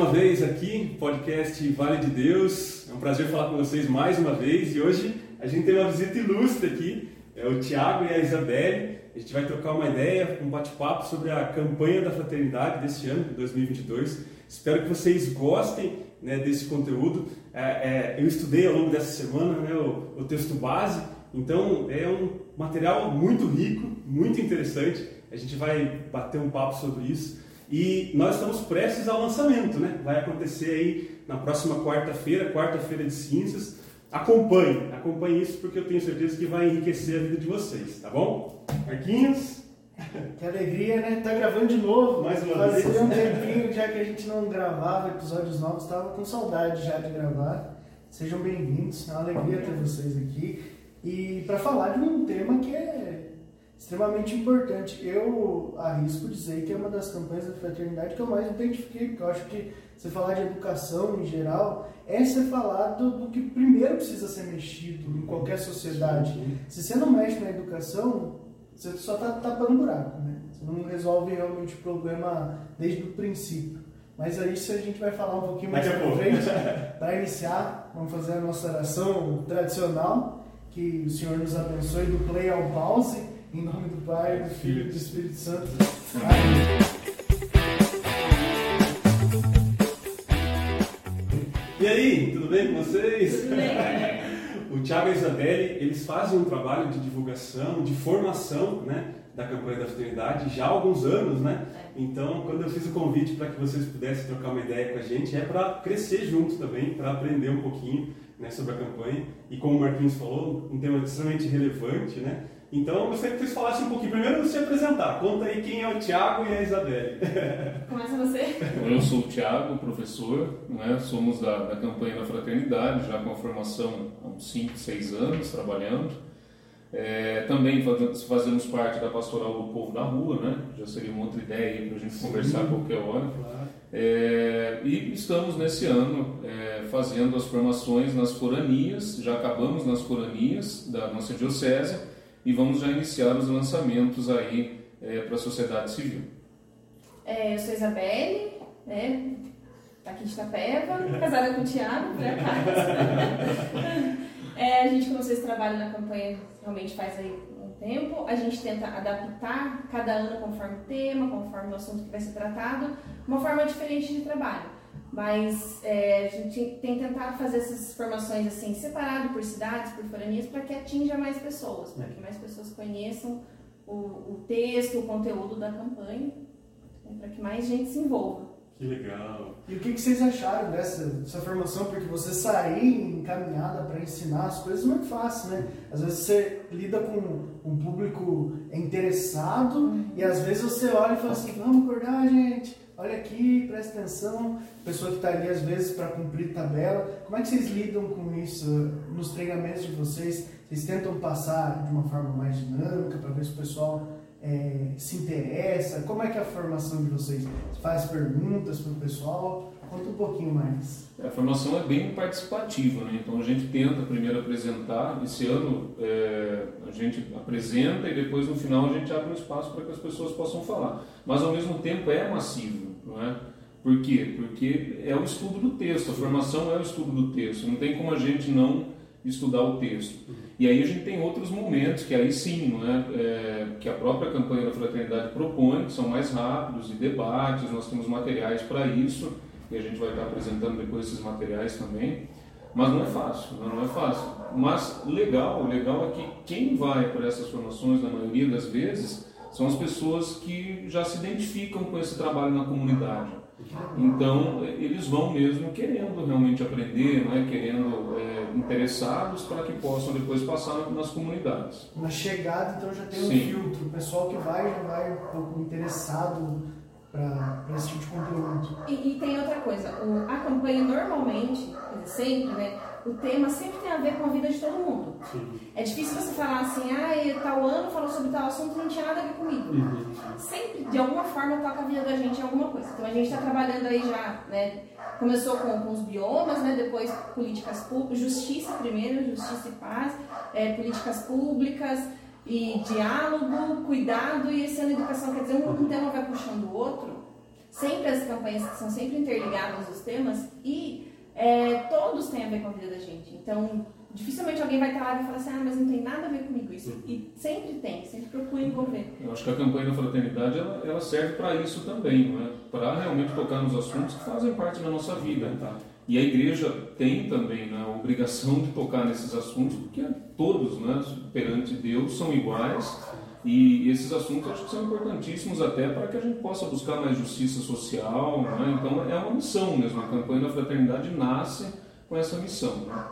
uma vez aqui, podcast Vale de Deus. É um prazer falar com vocês mais uma vez e hoje a gente tem uma visita ilustre aqui. É o Tiago e a Isabelle. A gente vai trocar uma ideia, um bate-papo sobre a campanha da fraternidade deste ano, de 2022. Espero que vocês gostem né, desse conteúdo. É, é, eu estudei ao longo dessa semana né, o, o texto base, então é um material muito rico, muito interessante. A gente vai bater um papo sobre isso. E nós estamos prestes ao lançamento, né? Vai acontecer aí na próxima quarta-feira, quarta-feira de cinzas. Acompanhe, acompanhe isso porque eu tenho certeza que vai enriquecer a vida de vocês, tá bom? Marquinhos? Que alegria, né? Tá gravando de novo. Mais uma Fazia vez. um tempinho já que a gente não gravava episódios novos, tava com saudade já de gravar. Sejam bem-vindos, é uma alegria ter vocês aqui. E para falar de um tema que é extremamente importante. Eu arrisco dizer que é uma das campanhas da fraternidade que eu mais identifiquei, porque eu acho que você falar de educação em geral é você falar do, do que primeiro precisa ser mexido em qualquer sociedade. Se você não mexe na educação, você só está tapando buraco, né? Você não resolve realmente o problema desde o princípio. Mas aí isso a gente vai falar um pouquinho mais pra frente. Para iniciar, vamos fazer a nossa oração tradicional. Que o Senhor nos abençoe do play ao pause. Em nome do Pai, do Filho e do Espírito Santo. Amém. E aí, tudo bem com vocês? Tudo bem. o Tiago e a Isabelle, eles fazem um trabalho de divulgação, de formação, né, da campanha da fraternidade já há alguns anos, né? Então, quando eu fiz o convite para que vocês pudessem trocar uma ideia com a gente, é para crescer junto também, para aprender um pouquinho né, sobre a campanha. E como o Marquinhos falou, um tema extremamente relevante, né? Então, eu gostaria que vocês falassem um pouquinho. Primeiro, se apresentar. Conta aí quem é o Tiago e a Isabelle. Começa você. Eu sou o Tiago, professor, né? somos da, da campanha da Fraternidade, já com a formação há uns 5, 6 anos trabalhando. É, também faz- fazemos parte da Pastoral do Povo da Rua, né? já seria uma outra ideia para a gente conversar a qualquer hora. É, e estamos nesse ano é, fazendo as formações nas foranias, já acabamos nas foranias da nossa diocese e vamos já iniciar os lançamentos aí para a sociedade civil. É, eu sou Isabelle, né? Aqui de Itapeva, casada com o Thiago, por acaso. É, a gente começou esse trabalho na campanha realmente faz aí um tempo. A gente tenta adaptar cada ano conforme o tema, conforme o assunto que vai ser tratado, uma forma diferente de trabalho. Mas é, a gente tem tentado fazer essas formações assim, separado por cidades, por foranias, para que atinja mais pessoas, para que mais pessoas conheçam o, o texto, o conteúdo da campanha, né, para que mais gente se envolva. Que legal. E o que, que vocês acharam dessa, dessa formação? Porque você sair encaminhada para ensinar as coisas é muito fácil, né? Às vezes você lida com um público interessado e às vezes você olha e fala assim: vamos acordar, gente, olha aqui, presta atenção. Pessoa que está ali às vezes para cumprir tabela. Como é que vocês lidam com isso nos treinamentos de vocês? Vocês tentam passar de uma forma mais dinâmica para ver se o pessoal é, se interessa? Como é que é a formação de vocês? Você faz perguntas para o pessoal? Conta um pouquinho mais. A formação é bem participativa, né? então a gente tenta primeiro apresentar. Esse ano é, a gente apresenta e depois no final a gente abre um espaço para que as pessoas possam falar. Mas ao mesmo tempo é massivo, não é? Por quê? Porque é o estudo do texto, a formação é o estudo do texto, não tem como a gente não estudar o texto. E aí a gente tem outros momentos que aí sim, é? É, que a própria campanha da fraternidade propõe, que são mais rápidos e debates, nós temos materiais para isso e a gente vai estar apresentando depois esses materiais também. Mas não é fácil, não não é fácil. Mas legal, legal é que quem vai para essas formações, na maioria das vezes, são as pessoas que já se identificam com esse trabalho na comunidade. Então, eles vão mesmo querendo realmente aprender, né? querendo, é, interessados para que possam depois passar nas comunidades. Na chegada, então, já tem um Sim. filtro. O pessoal que vai já vai um pouco interessado para esse tipo de conteúdo. E, e tem outra coisa, o- a campanha normalmente, sempre, né? O tema sempre tem a ver com a vida de todo mundo. É difícil você falar assim, ah, tal ano falou sobre tal assunto não tinha nada a ver comigo. Sempre, de alguma forma, toca a vida da gente em alguma coisa. Então a gente está trabalhando aí já, né? Começou com, com os biomas, né? Depois políticas públicas, justiça primeiro, justiça e paz, é, políticas públicas e diálogo, cuidado e esse ano educação. Quer dizer, um, um tema vai puxando o outro. sempre as campanhas que são sempre interligadas os temas e é, todos têm a ver com a vida da gente. Então, dificilmente alguém vai estar lá e vai falar assim, ah, mas não tem nada a ver comigo isso. E sempre tem, sempre procura envolver. Eu acho que a campanha da fraternidade ela, ela serve para isso também, né? para realmente tocar nos assuntos que fazem parte da nossa vida. Tá? E a igreja tem também né, a obrigação de tocar nesses assuntos, porque todos, né, perante Deus, são iguais. E esses assuntos acho que são importantíssimos até para que a gente possa buscar mais justiça social. Né? Então é uma missão mesmo. A campanha da fraternidade nasce com essa missão. Né?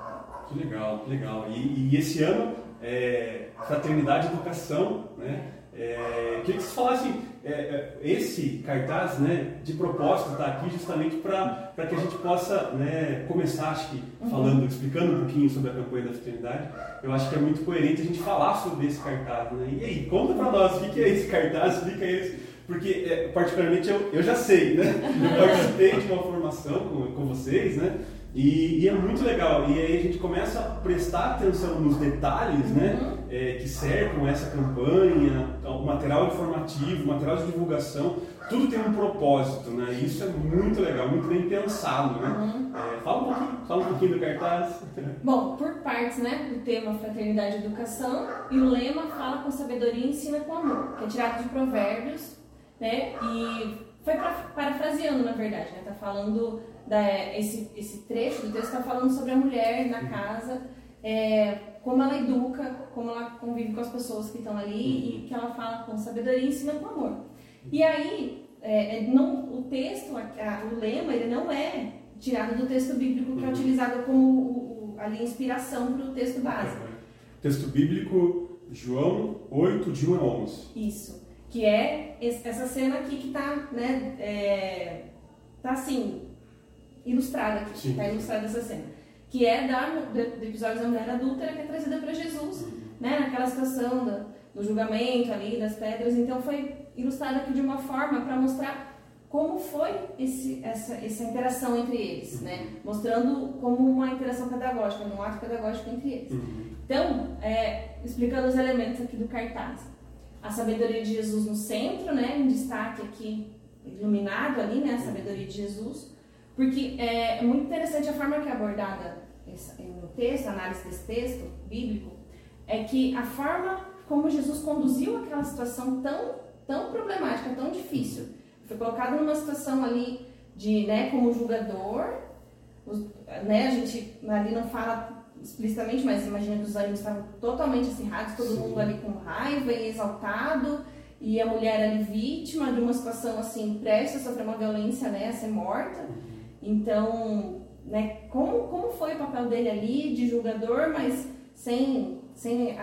Que legal, que legal. E, e esse ano, é, Fraternidade e Educação, né? É, queria que vocês falassem, é, é, esse cartaz, né, de propósito está aqui justamente para que a gente possa né, começar, acho que, uhum. falando, explicando um pouquinho sobre a campanha da fraternidade. Eu acho que é muito coerente a gente falar sobre esse cartaz. Né? E aí, conta para nós o que é esse cartaz, explica isso, porque é, particularmente eu, eu já sei, né? Eu participei de uma formação com, com vocês, né? E, e, é muito legal. E aí a gente começa a prestar atenção nos detalhes né, uhum. É, que cercam essa campanha, o material informativo, o material de divulgação, tudo tem um propósito, né? E isso é muito legal, muito bem pensado, né? Uhum. É, fala um pouquinho, fala um pouquinho do cartaz. Bom, por partes, né? O tema Fraternidade e Educação e o lema fala com sabedoria e ensina com amor, que é tirado de provérbios, né? E foi parafraseando, na verdade, né? Tá falando da, esse, esse trecho do texto está falando sobre a mulher na casa, é, como ela educa, como ela convive com as pessoas que estão ali e que ela fala com sabedoria e ensina com amor. E aí, é, é não, o texto, a, o lema, ele não é tirado do texto bíblico que é utilizado como o, o, ali inspiração para o texto básico. Texto bíblico, João 8, de 1 a 11. Isso. Que é essa cena aqui que está, né, é, tá assim, ilustrada aqui, está ilustrada essa cena. Que é da, do, episódio da mulher adúltera que é trazida para Jesus, né, naquela situação do, do julgamento ali, das pedras. Então foi ilustrada aqui de uma forma para mostrar como foi esse, essa, essa interação entre eles, né? Mostrando como uma interação pedagógica, um ato pedagógico entre eles. Uhum. Então, é, explicando os elementos aqui do cartaz. A sabedoria de Jesus no centro, né? Em destaque aqui, iluminado ali, né? A sabedoria de Jesus. Porque é, é muito interessante a forma que é abordada no texto, a análise desse texto bíblico, é que a forma como Jesus conduziu aquela situação tão, tão problemática, tão difícil, foi colocado numa situação ali de, né, como julgador, os, né, a gente ali não fala explicitamente, mas imagina que os ânimos estavam totalmente acirrados, todo Sim. mundo ali com raiva e exaltado, e a mulher ali vítima de uma situação assim, prestes a sofrer uma violência, né, a ser morta. Então, né, como, como foi o papel dele ali de julgador, mas sem, sem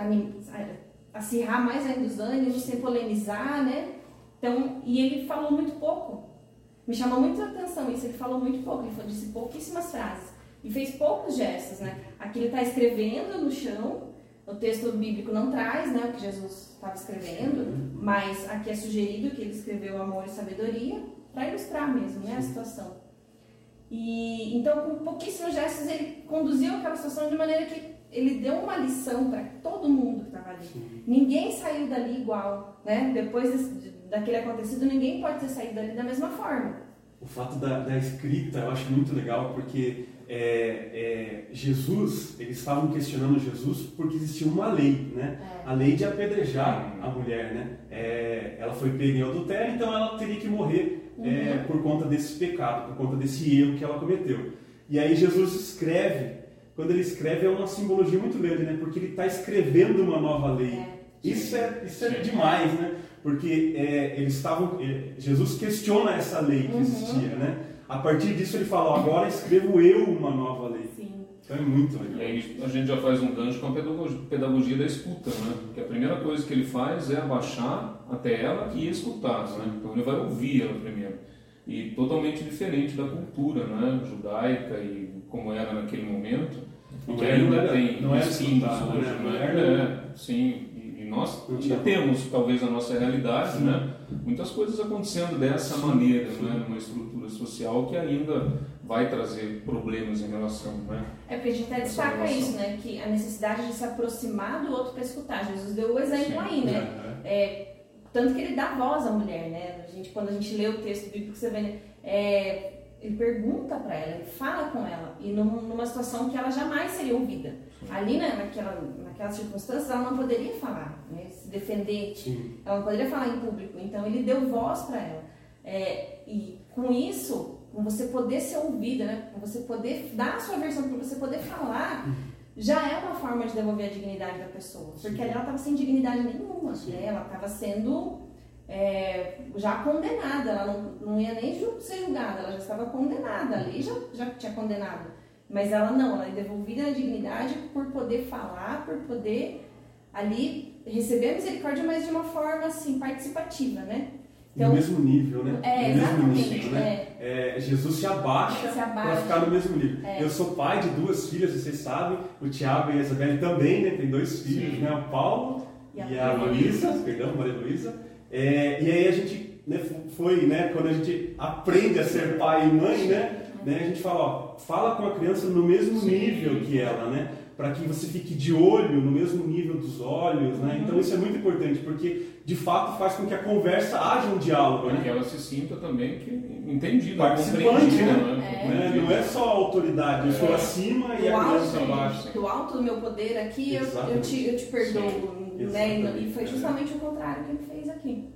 acirrar mais ainda os ânimos, sem polemizar, né? Então, e ele falou muito pouco. Me chamou muito a atenção isso, ele falou muito pouco, ele disse pouquíssimas frases e fez poucos gestos, né? Aqui ele está escrevendo no chão, o texto bíblico não traz, né, o que Jesus estava escrevendo, mas aqui é sugerido que ele escreveu amor e sabedoria para ilustrar mesmo, né, a situação. E então, com pouquíssimos gestos, ele conduziu aquela situação de maneira que ele deu uma lição para todo mundo que estava ali. Sim. Ninguém saiu dali igual, né? Depois desse, daquele acontecido, ninguém pode ter saído dali da mesma forma. O fato da, da escrita eu acho muito legal porque é, é, Jesus, eles estavam questionando Jesus porque existia uma lei, né? É. A lei de apedrejar a mulher, né? É, ela foi pega em adultério, então ela teria que morrer é, uhum. por conta desse pecado, por conta desse erro que ela cometeu. E aí Jesus escreve, quando ele escreve é uma simbologia muito grande, né? Porque ele está escrevendo uma nova lei. É. Isso é, isso é demais, né? Porque é, eles estavam, é, Jesus questiona essa lei que uhum. existia, né? A partir disso ele fala, agora escrevo eu uma nova lei. Então é muito legal. E aí a gente já faz um gancho com a pedagogia, pedagogia da escuta, né? Que a primeira coisa que ele faz é abaixar até ela e escutar, né? Então ele vai ouvir ela primeiro. E totalmente diferente da cultura, né? Judaica e como era naquele momento. Não que ainda era, tem não era escutar, hoje, né? né? É, sim. E nós já temos talvez a nossa realidade, sim. né? Muitas coisas acontecendo dessa maneira, né? Numa estrutura social que ainda vai trazer problemas em relação, né? É porque a gente até destaca isso, né? Que a necessidade de se aproximar do outro para escutar. Jesus deu o exemplo Sim. aí, né? É, tanto que ele dá voz à mulher, né? A gente, quando a gente lê o texto bíblico, você vê, né? é, ele pergunta para ela, ele fala com ela, e numa situação que ela jamais seria ouvida. Ali, né, naquela, naquelas circunstâncias, ela não poderia falar, né, se defender, Sim. ela não poderia falar em público. Então, ele deu voz para ela. É, e com isso, com você poder ser ouvida, né, com você poder dar a sua versão, para você poder falar, já é uma forma de devolver a dignidade da pessoa. Porque ela estava sem dignidade nenhuma, né, ela estava sendo é, já condenada, ela não, não ia nem ser julgada, ela já estava condenada, ali já, já tinha condenado. Mas ela não, ela é devolvida a dignidade por poder falar, por poder ali receber a misericórdia, mas de uma forma assim, participativa, né? Então, no mesmo nível, né? É, no. Mesmo nível, né? É. É, Jesus se abaixa, abaixa. para ficar no mesmo nível. É. Eu sou pai de duas filhas, vocês sabem, o Tiago e a Isabelle também, né? Tem dois filhos, Sim. né? O Paulo e a, e a Luísa, perdão, Maria Luísa. É, e aí a gente né, foi, né, quando a gente aprende a ser pai e mãe, né, né a gente fala, ó, fala com a criança no mesmo nível que ela, né, para que você fique de olho no mesmo nível dos olhos, né? Então isso é muito importante porque de fato faz com que a conversa haja um diálogo, né? Que ela se sinta também que entendida, participante, né? né? É. Né? Não é só autoridade, eu estou é. acima e a criança abaixo. Do alto do meu poder aqui eu, eu, te, eu te perdoo, né? E foi justamente o contrário que ele fez aqui.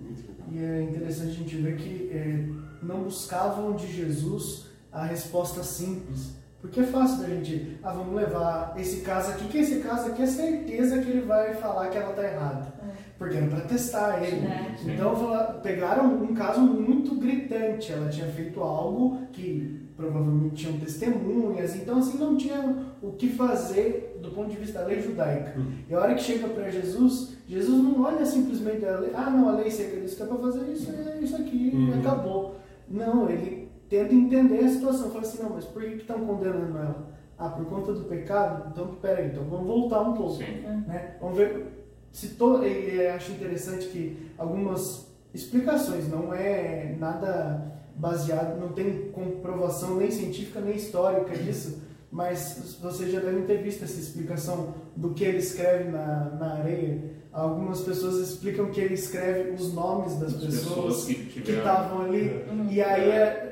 E é interessante a gente ver que é, não buscavam de Jesus a resposta simples. Porque é fácil da gente, ah, vamos levar esse caso aqui, que esse caso aqui é certeza que ele vai falar que ela está errada. É. Porque era para testar ele. É. Então pegaram um caso muito gritante. Ela tinha feito algo que provavelmente tinham testemunhas, então assim não tinha o que fazer do ponto de vista da lei judaica. Uhum. E a hora que chega para Jesus, Jesus não olha simplesmente a lei, ah não, a lei seca diz que é para fazer isso, é isso aqui, uhum. acabou. Não, ele tenta entender a situação, fala assim, não, mas por que estão condenando ela? Ah, por conta do pecado? Então, peraí, então vamos voltar um pouco. Né? Vamos ver se to... E acho interessante que algumas explicações, não é nada baseado, não tem comprovação nem científica nem histórica disso, mas vocês já devem ter visto essa explicação do que ele escreve na, na areia. Algumas pessoas explicam que ele escreve os nomes das pessoas, pessoas, que estavam ali, uhum. e aí é,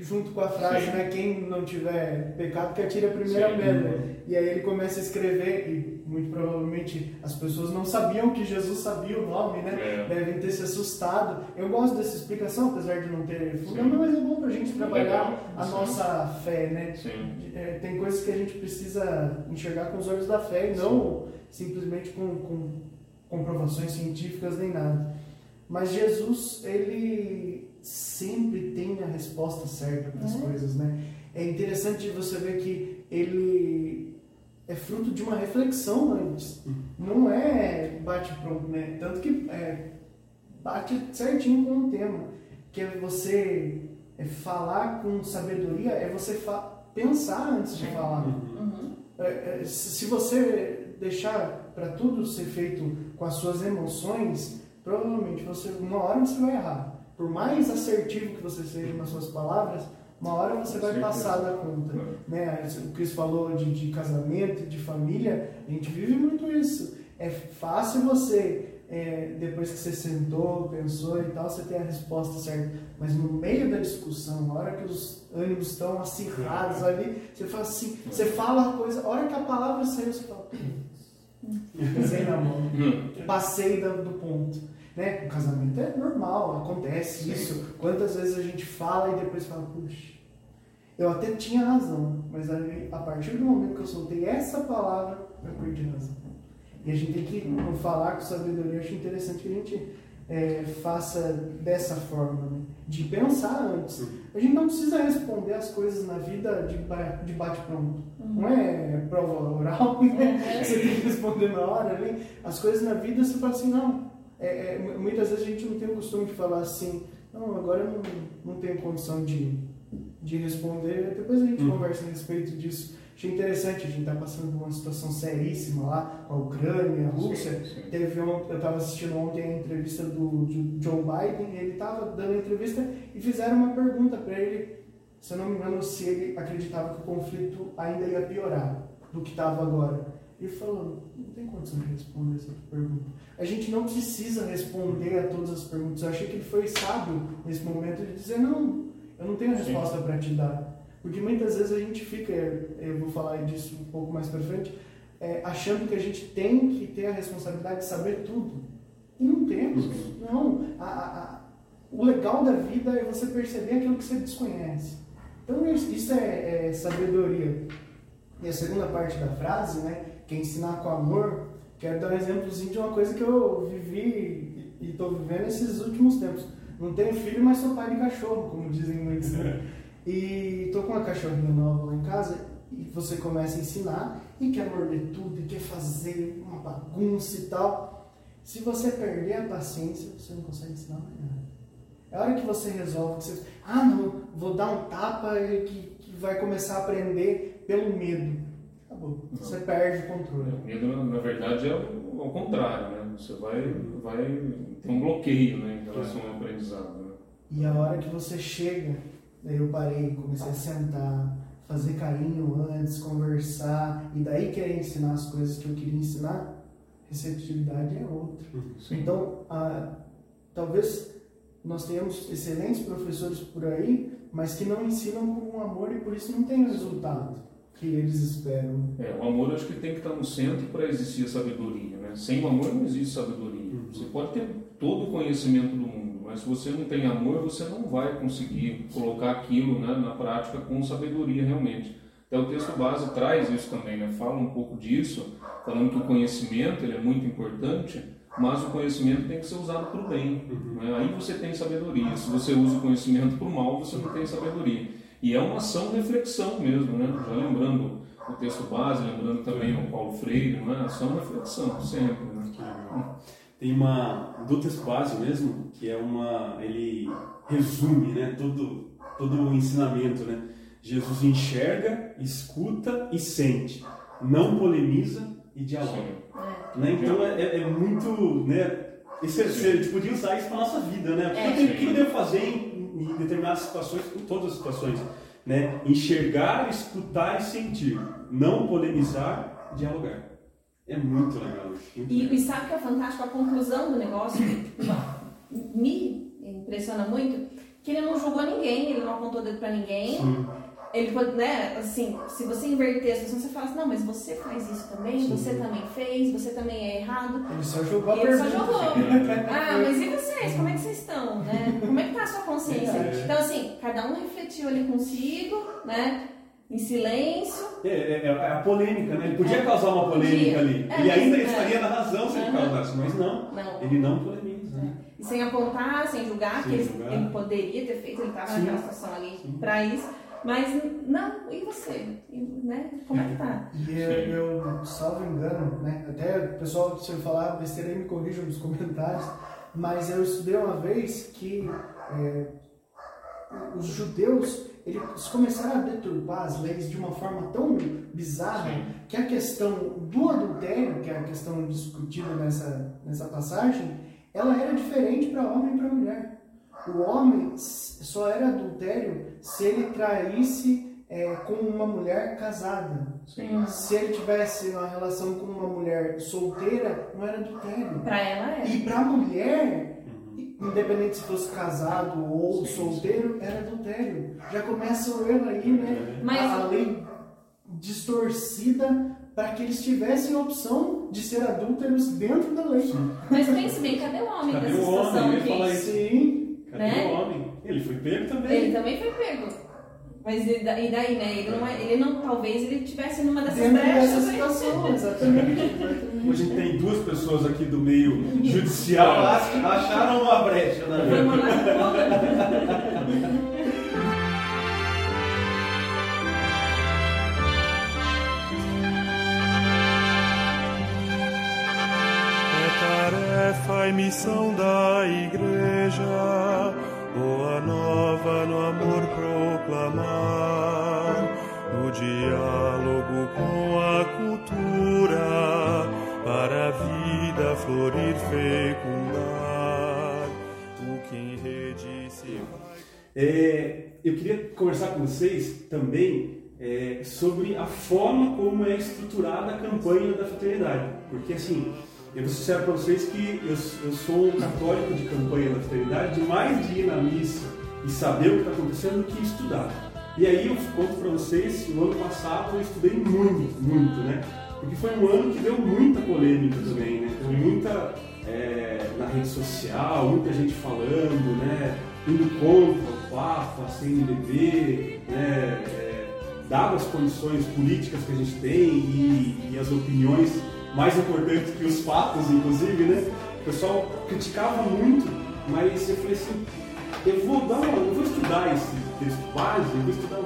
junto com a frase, Sim. né? Quem não tiver pecado, que atire a primeira Sim. pedra. E aí ele começa a escrever, e muito provavelmente as pessoas não sabiam que Jesus sabia o nome, né? É. Devem ter se assustado. Eu gosto dessa explicação, apesar de não ter fundamento, mas é bom pra gente trabalhar a nossa fé, né? É, tem coisas que a gente precisa enxergar com os olhos da fé e não simplesmente com, com comprovações científicas nem nada. Mas Jesus, ele sempre tem a resposta certa para as é. coisas, né? É interessante você ver que ele é fruto de uma reflexão antes. Uhum. Não é bate pronto, né? Tanto que é, bate certinho com o tema, que é você é falar com sabedoria, é você pensar antes de falar. Uhum. É, é, se você deixar para tudo ser feito com as suas emoções, provavelmente você uma hora você vai errar por mais assertivo que você seja nas suas palavras, uma hora você vai passar da conta. Né? O Cris falou de, de casamento, de família, a gente vive muito isso. É fácil você, é, depois que você sentou, pensou e tal, você ter a resposta certa. Mas no meio da discussão, na hora que os ânimos estão acirrados ali, você fala assim, você fala a coisa, a hora que a palavra saiu, você fala, pisei na mão, passei do, do ponto. Né? O casamento é normal, acontece Sim. isso. Quantas vezes a gente fala e depois fala, puxa, eu até tinha razão, mas a partir do momento que eu soltei essa palavra, eu perdi razão. E a gente tem que falar com sabedoria. Eu acho interessante que a gente é, faça dessa forma, né? de pensar antes. A gente não precisa responder as coisas na vida de, de bate-pronto. Uhum. Não é prova oral, né? Você tem que responder na hora ali. As coisas na vida você fala assim, não, é, é, muitas vezes a gente não tem o costume de falar assim, não, agora eu não, não tenho condição de, de responder, depois a gente hum. conversa a respeito disso. Achei interessante, a gente está passando por uma situação seríssima lá, a Ucrânia, a Rússia. Sim, sim. Teve um, eu estava assistindo ontem a entrevista do, do Joe Biden, ele estava dando a entrevista e fizeram uma pergunta para ele, se eu não me engano, se ele acreditava que o conflito ainda ia piorar do que estava agora. E falou, tem condição de responder essa pergunta. A gente não precisa responder a todas as perguntas. Eu achei que ele foi sábio nesse momento de dizer, não, eu não tenho a resposta para te dar. Porque muitas vezes a gente fica, eu vou falar disso um pouco mais para frente, é, achando que a gente tem que ter a responsabilidade de saber tudo. E não temos. Não. A, a, o legal da vida é você perceber aquilo que você desconhece. Então isso é, é sabedoria. E a segunda parte da frase, né, que é ensinar com amor, quero dar um exemplozinho de uma coisa que eu vivi e estou vivendo esses últimos tempos. Não tenho filho, mas sou pai de cachorro, como dizem muitos. Né? E estou com uma cachorrinha nova lá em casa e você começa a ensinar e quer morder tudo e quer fazer uma bagunça e tal. Se você perder a paciência, você não consegue ensinar mais nada. É a hora que você resolve, que você, ah não, vou dar um tapa e que, que vai começar a aprender pelo medo. Acabou. Não. Você perde o controle. O medo, na verdade, é o, ao contrário, né? Você vai, vai ter um bloqueio né, em relação ao aprendizado. Né? E a hora que você chega, daí eu parei, comecei a sentar, fazer carinho antes, conversar, e daí querer ensinar as coisas que eu queria ensinar, receptividade é outra. Sim. Então, a, talvez nós tenhamos excelentes professores por aí, mas que não ensinam com amor e por isso não tem resultado que eles esperam. É, o amor acho que tem que estar no centro para existir a sabedoria. Né? Sem o amor não existe sabedoria. Uhum. Você pode ter todo o conhecimento do mundo, mas se você não tem amor, você não vai conseguir colocar aquilo né, na prática com sabedoria realmente. Até o texto base traz isso também, né? fala um pouco disso, falando que o conhecimento ele é muito importante, mas o conhecimento tem que ser usado para o bem. Uhum. Né? Aí você tem sabedoria. Se você usa o conhecimento para o mal, você não tem sabedoria. E é uma ação reflexão mesmo, né? já lembrando o texto base, lembrando também o Paulo Freire, né? ação reflexão, sempre. Né? Tem uma, do texto base mesmo, que é uma, ele resume né? todo, todo o ensinamento. Né? Jesus enxerga, escuta e sente, não polemiza e dialoga. É. Né? Então é, é, é, muito. Né? Esse, você é, podia usar isso para nossa vida, né? É. O que, eu devo fazer em, em, determinadas situações, em todas as situações? Né? Enxergar, escutar e sentir. Não polemizar, dialogar. É muito legal. Muito e, legal. e sabe que é fantástico? A conclusão do negócio me impressiona muito que ele não julgou ninguém, ele não apontou dedo para ninguém. Sim ele pode, né, assim, se você inverter a situação, você fala assim, não, mas você faz isso também, Sim. você também fez, você também é errado. Ele só jogou a Ele só jogou. ah, mas e vocês? Como é que vocês estão, né? Como é que tá a sua consciência? É. Então, assim, cada um refletiu ali consigo, né? Em silêncio. É, é, é a polêmica, né? Ele podia é. causar uma polêmica ali. É, ele ainda estaria na razão se ele causasse, mas não. não. Ele não polemiza. Né? E sem apontar, sem julgar, sem que julgar. Ele, ele, poderia ter feito, ele estava naquela situação ali para isso. Mas não, e você? E, né? Como é que tá? E eu, eu, salvo engano, né? Até o pessoal, se eu falar besteira aí, me corrijam nos comentários, mas eu estudei uma vez que é, os judeus eles começaram a deturpar as leis de uma forma tão bizarra Sim. que a questão do adultério, que é a questão discutida nessa, nessa passagem, ela era diferente para homem e para mulher o homem só era adultério se ele traísse é, com uma mulher casada. Sim. Se ele tivesse uma relação com uma mulher solteira, não era adultério. Para ela é. E para a mulher, uhum. independente se fosse casado ou sim, solteiro, sim. era adultério. Já começa o erro aí, né? Mas... A, lei distorcida para que eles tivessem a opção de ser adúlteros dentro da lei. Mas pense bem, cadê o homem cadê nessa o situação homem? aqui? Sim. Né? o homem? Ele foi pego também. Ele também foi pego. Mas e daí, né? Ele não, é, ele não talvez ele tivesse numa dessas brechas. Dessa situação, exatamente. Hoje tem duas pessoas aqui do meio judicial acharam uma brecha, né? Vamos e missão da igreja, boa nova no amor proclamar, no diálogo com a cultura, para a vida florir, fecundar, o que em rede se. É, eu queria conversar com vocês também é, sobre a forma como é estruturada a campanha da fraternidade. Porque assim, eu vou sincero para vocês que eu, eu sou um católico de campanha da fraternidade, de mais de ir na missa e saber o que está acontecendo do que estudar. E aí eu conto para vocês que o ano passado eu estudei muito, muito, né? Porque foi um ano que deu muita polêmica também, né? Foi muita é, na rede social, muita gente falando, né? Indo contra o Papa, sem beber, né? É, dadas as condições políticas que a gente tem e, e as opiniões mais importantes que os fatos, inclusive, né? O pessoal criticava muito, mas eu falei assim, eu vou dar uma, eu vou estudar esse texto base, eu vou estudar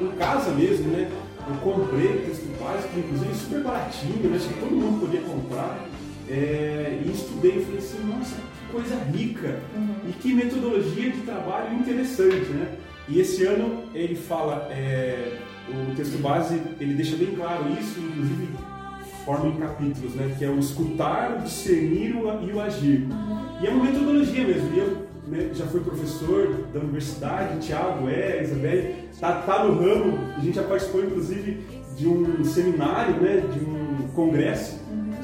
em casa mesmo, né? Eu comprei o texto base, que inclusive é super baratinho, né? Acho que todo mundo podia comprar. É, e estudei e falei assim, nossa, que coisa rica uhum. e que metodologia de trabalho interessante, né? E esse ano ele fala, é, o texto base, ele deixa bem claro isso, inclusive forma em capítulos, né? Que é o escutar, o discernir e o agir. E é uma metodologia mesmo. Eu né, já fui professor da universidade, Tiago é, Isabelle, tá, tá no ramo, a gente já participou inclusive de um seminário, né, de um congresso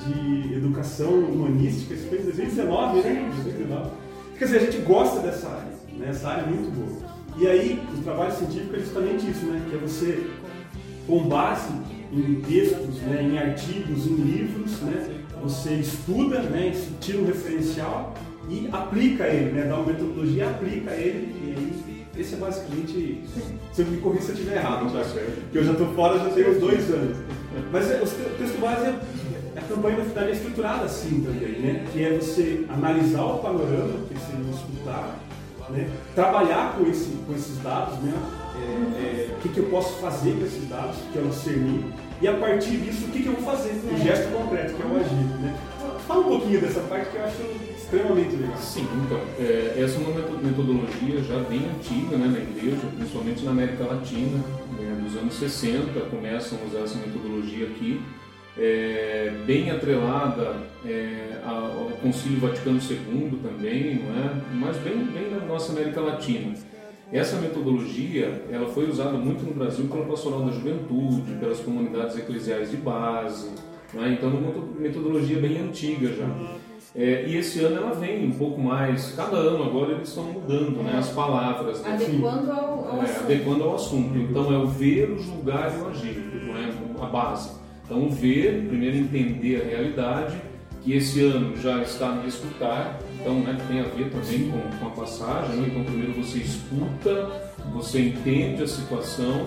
de educação humanística, isso foi em 2019, né? 2019. Quer dizer, a gente gosta dessa área, né? essa área é muito boa. E aí, o trabalho científico é justamente isso, né? que é você, com base em textos, né, em artigos, em livros, né, você estuda, né, tira um referencial e aplica ele, né? dá uma metodologia e aplica ele. E aí, esse é basicamente. Eu me corrija se eu estiver errado, tá? Porque eu já estou fora já uns dois anos. Mas é, o texto base é. A campanha da cidade é estruturada assim também, né? Que é você analisar o panorama, que você escutar, né? trabalhar com, esse, com esses dados, né? É, é, o que, que eu posso fazer com esses dados, que é o discernir, e a partir disso, o que, que eu vou fazer, o gesto concreto, que é o agir. Né? Fala um pouquinho dessa parte que eu acho extremamente legal. Sim, então, é, essa é uma metodologia já bem antiga né, na igreja, principalmente na América Latina, né, dos anos 60 começam a usar essa metodologia aqui, é, bem atrelada é, ao Concílio Vaticano II também, não é? mas bem, bem na nossa América Latina. Essa metodologia ela foi usada muito no Brasil pela pastoral da juventude, pelas comunidades eclesiais de base, é? então é uma metodologia bem antiga já. É, e esse ano ela vem um pouco mais, cada ano agora eles estão mudando né, as palavras. Né? Adequando ao, ao é, assunto. Adequando ao assunto. Então é o ver, o julgar e o agir, não é? a base. Então o ver, primeiro entender a realidade, que esse ano já está no escutar, então né, tem a ver também com, com a passagem. Né? Então primeiro você escuta, você entende a situação,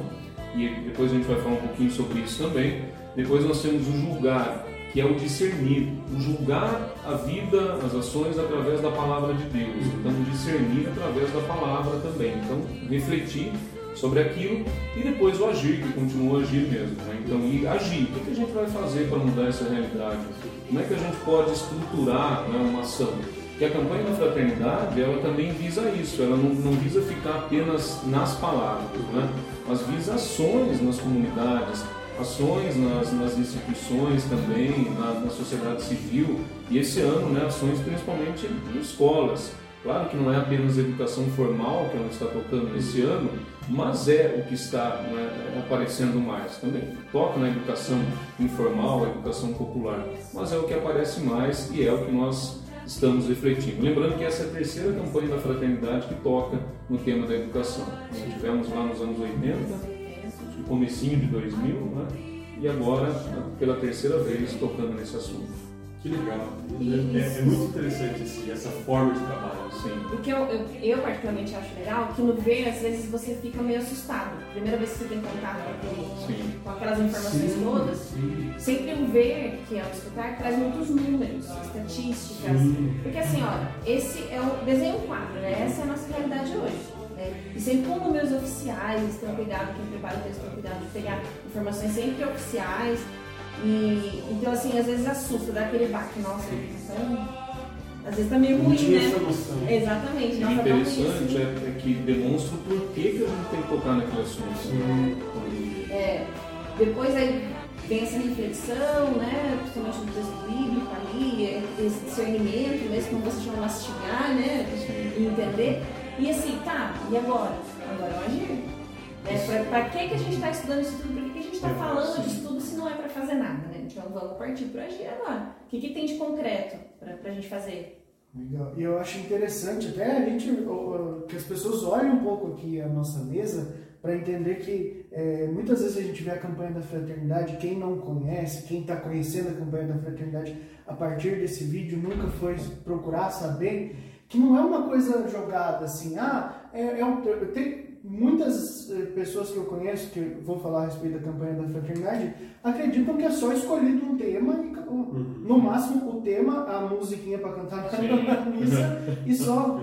e depois a gente vai falar um pouquinho sobre isso também. Depois nós temos o julgar, que é o discernir, o julgar a vida, as ações através da palavra de Deus. Então, discernir através da palavra também. Então, refletir sobre aquilo e depois o agir, que continua a agir mesmo. Né? Então, e agir. O que a gente vai fazer para mudar essa realidade? Como é que a gente pode estruturar né, uma ação? Que a campanha da fraternidade, ela também visa isso, ela não, não visa ficar apenas nas palavras, né? mas visa ações nas comunidades, ações nas, nas instituições também, na, na, sociedade civil, e esse ano, né, ações principalmente em escolas. Claro que não é apenas educação formal que ela está tocando nesse ano, mas é o que está né, aparecendo mais. Também toca na educação informal, educação popular, mas é o que aparece mais e é o que nós estamos refletindo. Lembrando que essa é a terceira campanha da fraternidade que toca no tema da educação. Nós tivemos lá nos anos 80, comecinho de 2000, né? e agora pela terceira vez tocando nesse assunto. Que legal. É, é, muito interessante esse, essa forma de trabalho. Sim. O que eu, eu, eu, particularmente acho legal que no ver, às vezes, você fica meio assustado. Primeira vez que você tem contato com, com aquelas informações sim, todas, sim. sempre o ver, que é o escutar, traz muitos números, estatísticas. Sim. Porque assim, olha, esse é o desenho 4, né? Essa é a nossa realidade hoje. Né? E sempre com números oficiais, eles têm cuidado, quem prepara o texto tem cuidado de pegar informações sempre oficiais. E, então, assim, às vezes assusta, dá aquele baque, nossa, então, às vezes tá meio ruim, né? Exatamente. E o interessante é, é, que demonstra o porquê que a gente tem que tocar naquele assunto. Né? É, depois aí vem essa reflexão, né? Principalmente no texto bíblico ali, esse discernimento mesmo, como você chama mastigar, né? E entender. E assim, tá, e agora? Agora é o agir. Né? Para que, que a gente está estudando isso tudo? Gente está falando disso tudo se não é para fazer nada? Né? Então vamos partir para agir agora. O que, que tem de concreto para a gente fazer? Legal. E eu acho interessante até a gente, que as pessoas olhem um pouco aqui a nossa mesa para entender que é, muitas vezes a gente vê a campanha da fraternidade, quem não conhece, quem está conhecendo a campanha da fraternidade a partir desse vídeo nunca foi procurar saber que não é uma coisa jogada assim, ah, é, é um, tenho muitas eh, pessoas que eu conheço que eu vou falar a respeito da campanha da fraternidade acreditam que é só escolhido um tema e acabou. No máximo o tema, a musiquinha para cantar na missa e só.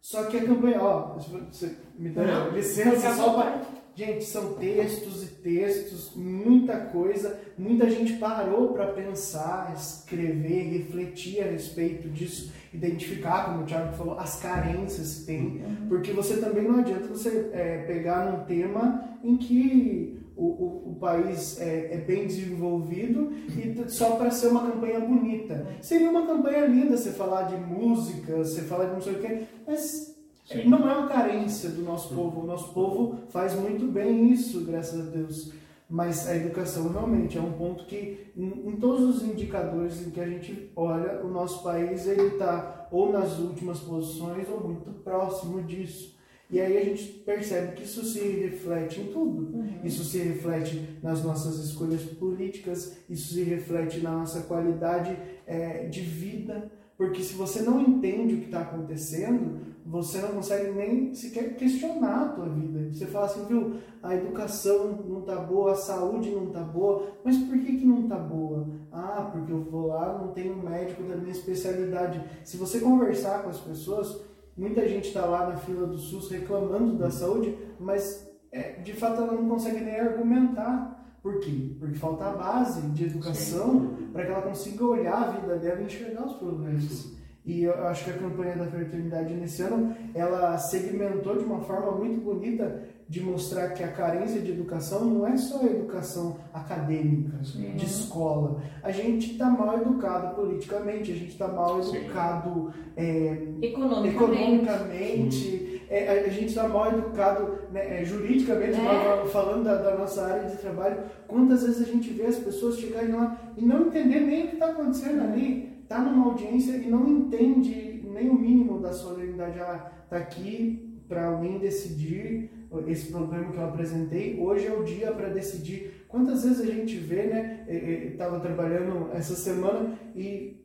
Só que a campanha, ó, você me dá Não, licença, só para. Gente, são textos e textos, muita coisa, muita gente parou para pensar, escrever, refletir a respeito disso, identificar, como o Thiago falou, as carências que tem, porque você também não adianta você é, pegar num tema em que o, o, o país é, é bem desenvolvido e só para ser uma campanha bonita. Seria uma campanha linda você falar de música, você falar de não sei o quê, mas Sim. não é uma carência do nosso povo. O nosso povo faz muito bem isso, graças a Deus. Mas a educação realmente é um ponto que, em, em todos os indicadores em que a gente olha, o nosso país ele está ou nas últimas posições ou muito próximo disso. E aí a gente percebe que isso se reflete em tudo. Isso se reflete nas nossas escolhas políticas, isso se reflete na nossa qualidade eh, de vida. Porque se você não entende o que está acontecendo, você não consegue nem sequer questionar a tua vida. Você fala assim, viu, a educação não tá boa, a saúde não tá boa, mas por que que não tá boa? Ah, porque eu vou lá, não tenho um médico da minha especialidade. Se você conversar com as pessoas, muita gente está lá na fila do SUS reclamando da saúde, mas é, de fato ela não consegue nem argumentar. Por quê? Porque falta a base de educação para que ela consiga olhar a vida dela e enxergar os problemas. E eu acho que a campanha da fraternidade nesse ano, ela segmentou de uma forma muito bonita de mostrar que a carência de educação não é só a educação acadêmica, de escola. A gente está mal educado politicamente, a gente está mal Sim. educado é, Economicamente. economicamente, é, a, gente está mal educado né, é, juridicamente, É. falando da, da nossa área de trabalho. Quantas vezes a gente vê as pessoas chegarem lá e não entender nem o que está acontecendo ali, tá numa audiência e não entende nem o mínimo da solenidade. Ah, tá aqui para alguém decidir esse problema que eu apresentei. Hoje é o dia para decidir. Quantas vezes a gente vê, né? Estava trabalhando essa semana e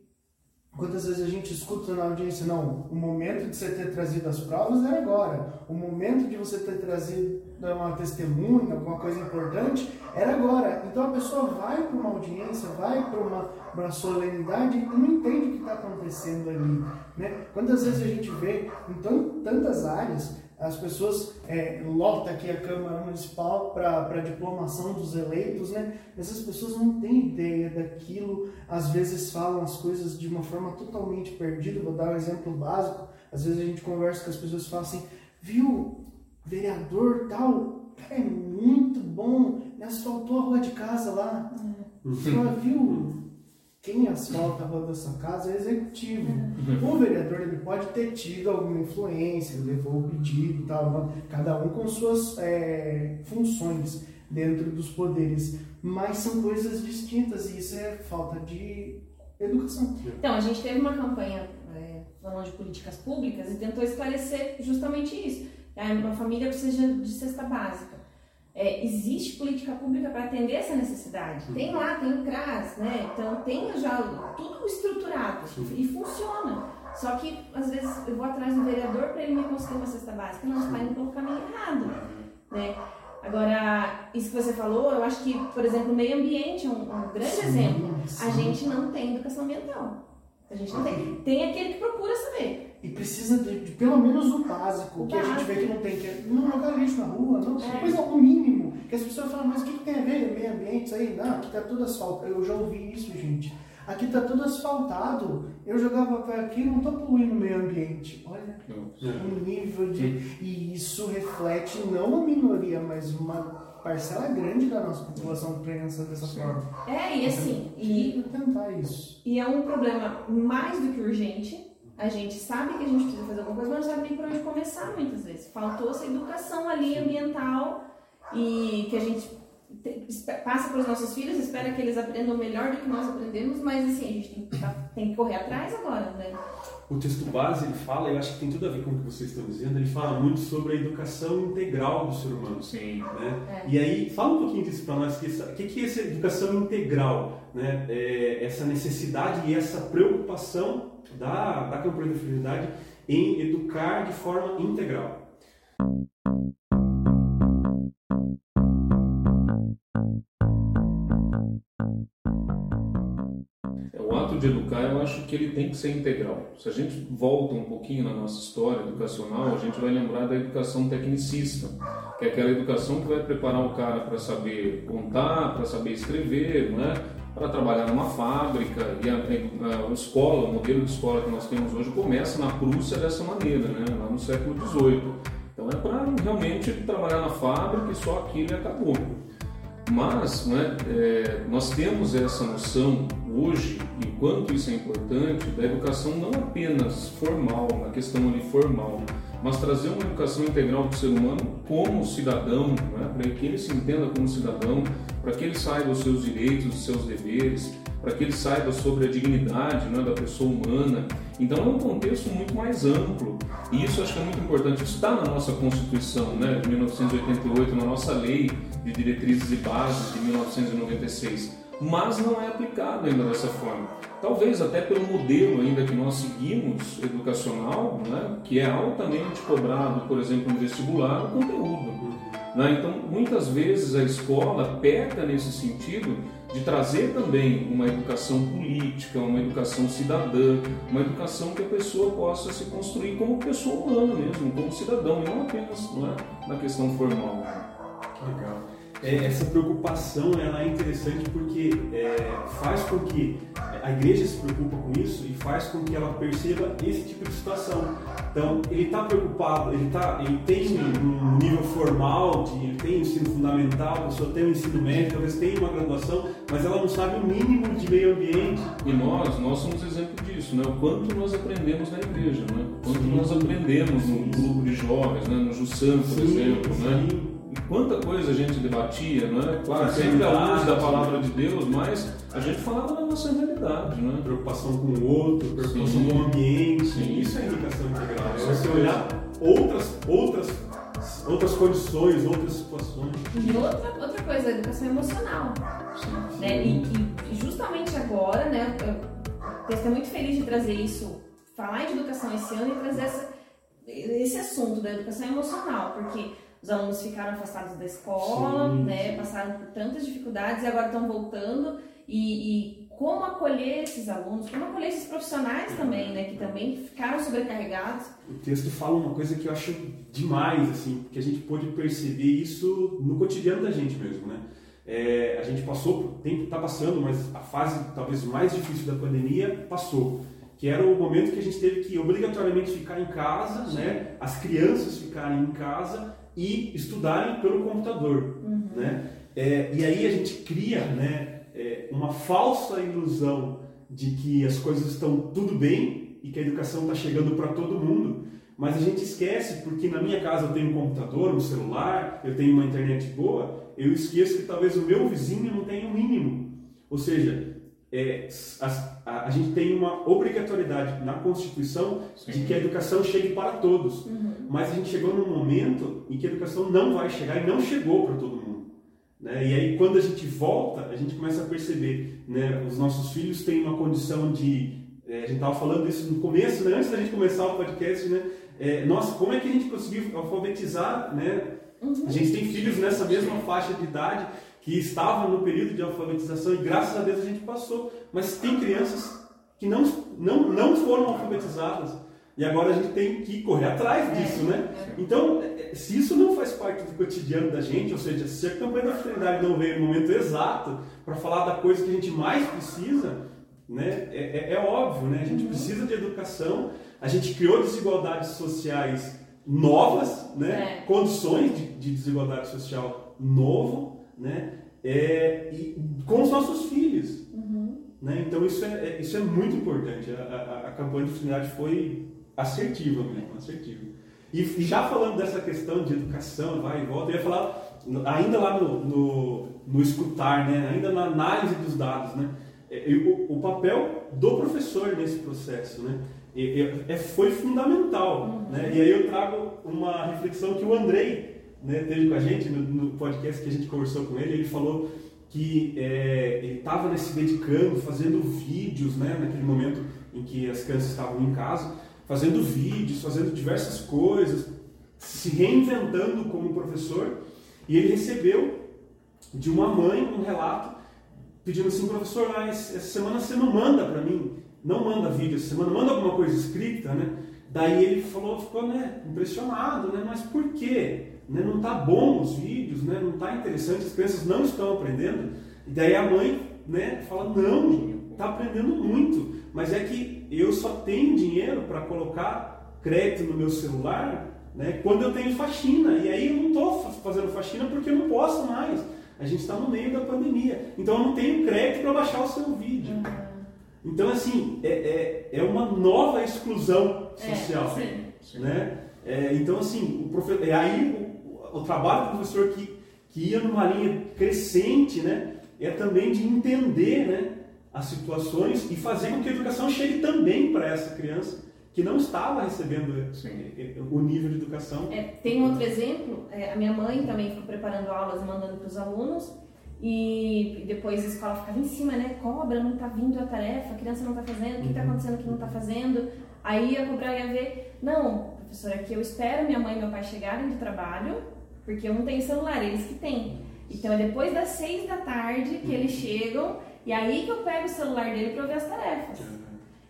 Quantas vezes a gente escuta na audiência, não, o momento de você ter trazido as provas era agora, o momento de você ter trazido uma testemunha, alguma coisa importante, era agora. Então a pessoa vai para uma audiência, vai para uma, uma solenidade e não entende o que está acontecendo ali. Né? Quantas vezes a gente vê em tan- tantas áreas, as pessoas é, lotam aqui a Câmara Municipal para diplomação dos eleitos, né? Essas pessoas não têm ideia daquilo, às vezes falam as coisas de uma forma totalmente perdida. Vou dar um exemplo básico. Às vezes a gente conversa com as pessoas e fala assim, viu, vereador tal, cara, é muito bom, ele asfaltou a rua de casa lá. Você fala, viu, quem asfalta a rua da sua casa é executivo. O vereador ele pode ter tido alguma influência, levou o pedido e tal, cada um com suas é, funções dentro dos poderes, mas são coisas distintas e isso é falta de educação. Então, a gente teve uma campanha é, falando de políticas públicas e tentou esclarecer justamente isso. É, Uma família precisa de cesta básica. É, existe política pública para atender essa necessidade. Tem lá, tem o CRAS, né? Então tem já tudo estruturado e funciona. Só que às vezes eu vou atrás do vereador para ele me conseguir uma cesta básica. Não, está indo pelo caminho errado. Né? Agora, isso que você falou, eu acho que, por exemplo, o meio ambiente é um, um grande exemplo. A gente não tem educação ambiental. A gente não tem. Tem aquele que procura saber. E precisa de, de pelo menos o básico, O que a gente básico. vê que não tem, que é não jogar lixo na rua, não, É. mas é o mínimo. Que as pessoas falam, mas o que, que tem a ver meio ambiente isso aí? Não, aqui tá tudo asfaltado. Eu já ouvi isso, gente. Aqui tá tudo asfaltado. Eu jogava pé aqui e não tô poluindo o meio ambiente. Olha o nível de. E isso reflete não uma minoria, mas uma parcela grande da nossa população que pensa dessa forma. É, e assim, e, E tentar isso. e é um problema mais do que urgente. A gente sabe que a gente precisa fazer alguma coisa, mas não sabe nem por onde começar muitas vezes. Faltou essa educação ali ambiental e que a gente passa para os nossos filhos, espera que eles aprendam melhor do que nós aprendemos, mas assim, a gente tem que, tá- tem que correr atrás agora, né? O texto base ele fala, eu acho que tem tudo a ver com o que vocês estão dizendo, ele fala muito sobre a educação integral do ser humano. Sim. Né? É. E aí, fala um pouquinho disso para nós, que o que, que é essa educação integral? Né? É, essa necessidade e essa preocupação da, da campanha da fraternidade em educar de forma integral. De educar, eu acho que ele tem que ser integral. Se a gente volta um pouquinho na nossa história educacional, a gente vai lembrar da educação tecnicista, que é aquela educação que vai preparar o cara para saber contar, para saber escrever, não é? para trabalhar numa fábrica. E a, a, a escola, o modelo de escola que nós temos hoje começa na Prússia dessa maneira, né? lá no século XVIII. Então é para realmente trabalhar na fábrica e só aquilo e acabou. Mas né, é, nós temos essa noção hoje, e o quanto isso é importante, da educação não apenas formal, na questão ali formal, mas trazer uma educação integral do ser humano como cidadão, né, para que ele se entenda como cidadão, para que ele saiba os seus direitos, os seus deveres, para que ele saiba sobre a dignidade né, da pessoa humana. Então é um contexto muito mais amplo e isso acho que é muito importante. Isso está na nossa Constituição né, de 1988, na nossa Lei de Diretrizes e Bases de 1996, mas não é aplicado ainda dessa forma. Talvez até pelo modelo ainda que nós seguimos educacional, né, que é altamente cobrado, por exemplo, no vestibular, o conteúdo. Né? Então, muitas vezes a escola peca nesse sentido de trazer também uma educação política, uma educação cidadã, uma educação que a pessoa possa se construir como pessoa humana mesmo, como cidadão, e não apenas não é, na questão formal. Legal. É, essa preocupação ela é interessante porque é, faz com que a igreja se preocupa com isso e faz com que ela perceba esse tipo de situação. Então, ele está preocupado, ele, tá, ele tem um nível formal, de, ele tem um ensino fundamental, a pessoa tem um ensino médio, talvez tenha uma graduação, mas ela não sabe o mínimo de meio ambiente. E nós, nós somos exemplo disso, né? O quanto nós aprendemos na igreja, né? O quanto nós aprendemos no grupo de jovens, né? No Jussan, por exemplo, né? E quanta coisa a gente debatia, não é? Claro, sempre à luz da palavra de Deus, mas a gente falava da nossa realidade, né? Preocupação com o outro, preocupação Sim. com o ambiente. Sim. Isso é educação integral. É você olhar outras, outras, outras condições, outras situações. E outra, outra coisa, a educação emocional. Né? E, e- justamente agora, né, eu- o texto é muito feliz de trazer isso, falar de educação esse ano e trazer essa- esse assunto da educação emocional, porque os alunos ficaram afastados da escola, Sim, né, passaram por tantas dificuldades e agora estão voltando e, e como acolher esses alunos, como acolher esses profissionais também, né, que também ficaram sobrecarregados. O texto fala uma coisa que eu acho demais, assim, porque a gente pôde perceber isso no cotidiano da gente mesmo, né? É, a gente passou, por- tem está passando, mas a fase talvez mais difícil da pandemia passou, que era o momento que a gente teve que obrigatoriamente ficar em casa, né? As crianças ficarem em casa e estudarem pelo computador, né? É, e aí a gente cria, né? é, uma falsa ilusão de que as coisas estão tudo bem e que a educação está chegando para todo mundo, mas a gente esquece porque na minha casa eu tenho um computador, um celular, eu tenho uma internet boa, eu esqueço que talvez o meu vizinho não tenha o mínimo. Ou seja, é, as- a, a gente tem uma obrigatoriedade na Constituição de Sim. que a educação chegue para todos, mas a gente chegou num momento em que a educação não vai chegar e não chegou para todo mundo. Né? E aí, quando a gente volta, a gente começa a perceber, né? os nossos filhos têm uma condição de. é, a gente estava falando isso no começo, né? antes da gente começar o podcast, né? É, nossa, como é que a gente conseguiu alfabetizar? Né? A gente tem filhos nessa mesma faixa de idade que estavam no período de alfabetização e graças a Deus a gente passou. Mas tem crianças que não, não, não foram alfabetizadas. E agora a gente tem que correr atrás disso, né? Então, eh, se isso não faz parte do cotidiano da gente, ou seja, se a campanha da fraternidade não veio no momento exato para falar da coisa que a gente mais precisa, né? É, é- é óbvio, né? A gente precisa de educação, a gente criou desigualdades sociais novas, né? É. Condições de, de desigualdade social novo, né? É, e com os nossos filhos. Né? Então isso é, é- isso é muito importante. A, a- a campanha de fraternidade foi assertiva mesmo, assertiva. E, e já falando dessa questão de educação, vai e volta, eu ia falar ainda lá no, no, no, escutar, né? ainda na análise dos dados, né? É, o, o papel do professor nesse processo, né? É, foi fundamental. Uhum. Né? E aí eu trago uma reflexão que o Andrei né, teve com a gente no, no, podcast que a gente conversou com ele. Ele falou que é, ele estava se dedicando, fazendo vídeos né, naquele momento em que as crianças estavam em casa, fazendo vídeos, fazendo diversas coisas, se reinventando como professor. E ele recebeu de uma mãe um relato pedindo assim, professor, mas essa semana você não manda para mim não manda vídeo essa semana, manda alguma coisa escrita, né? Daí ele falou, ficou né, impressionado, né? Mas por quê? Né? Não tá bom os vídeos, né? Não tá interessante, as crianças não estão aprendendo. E daí a mãe, né, fala, não, tá aprendendo muito, mas é que eu só tenho dinheiro para colocar crédito no meu celular, né? Quando eu tenho faxina. E aí eu não estou fazendo faxina porque eu não posso mais. A gente está no meio da pandemia. Então eu não tenho crédito para baixar o seu vídeo. Uhum. Então, assim, é, é, é uma nova exclusão é, social. É, sim, Né? É, então, assim, o profe... é aí o, trabalho do professor que, que ia numa linha crescente né, é também de entender né, as situações e fazer com que a educação chegue também para essa criança que não estava recebendo sim. É, é, o nível de educação. tem outro exemplo, a minha mãe também ficou preparando aulas e mandando para os alunos e depois a escola ficava em cima, né? Cobra, não tá vindo a tarefa, a criança não tá fazendo, o que tá uhum. acontecendo que não tá fazendo. Aí a cobrar ia ver, não, professora, aqui eu espero minha mãe e meu pai chegarem do trabalho, porque eu não tenho celular, eles que têm. Então é depois das seis da tarde que eles chegam, e aí que eu pego o celular dele para ver as tarefas.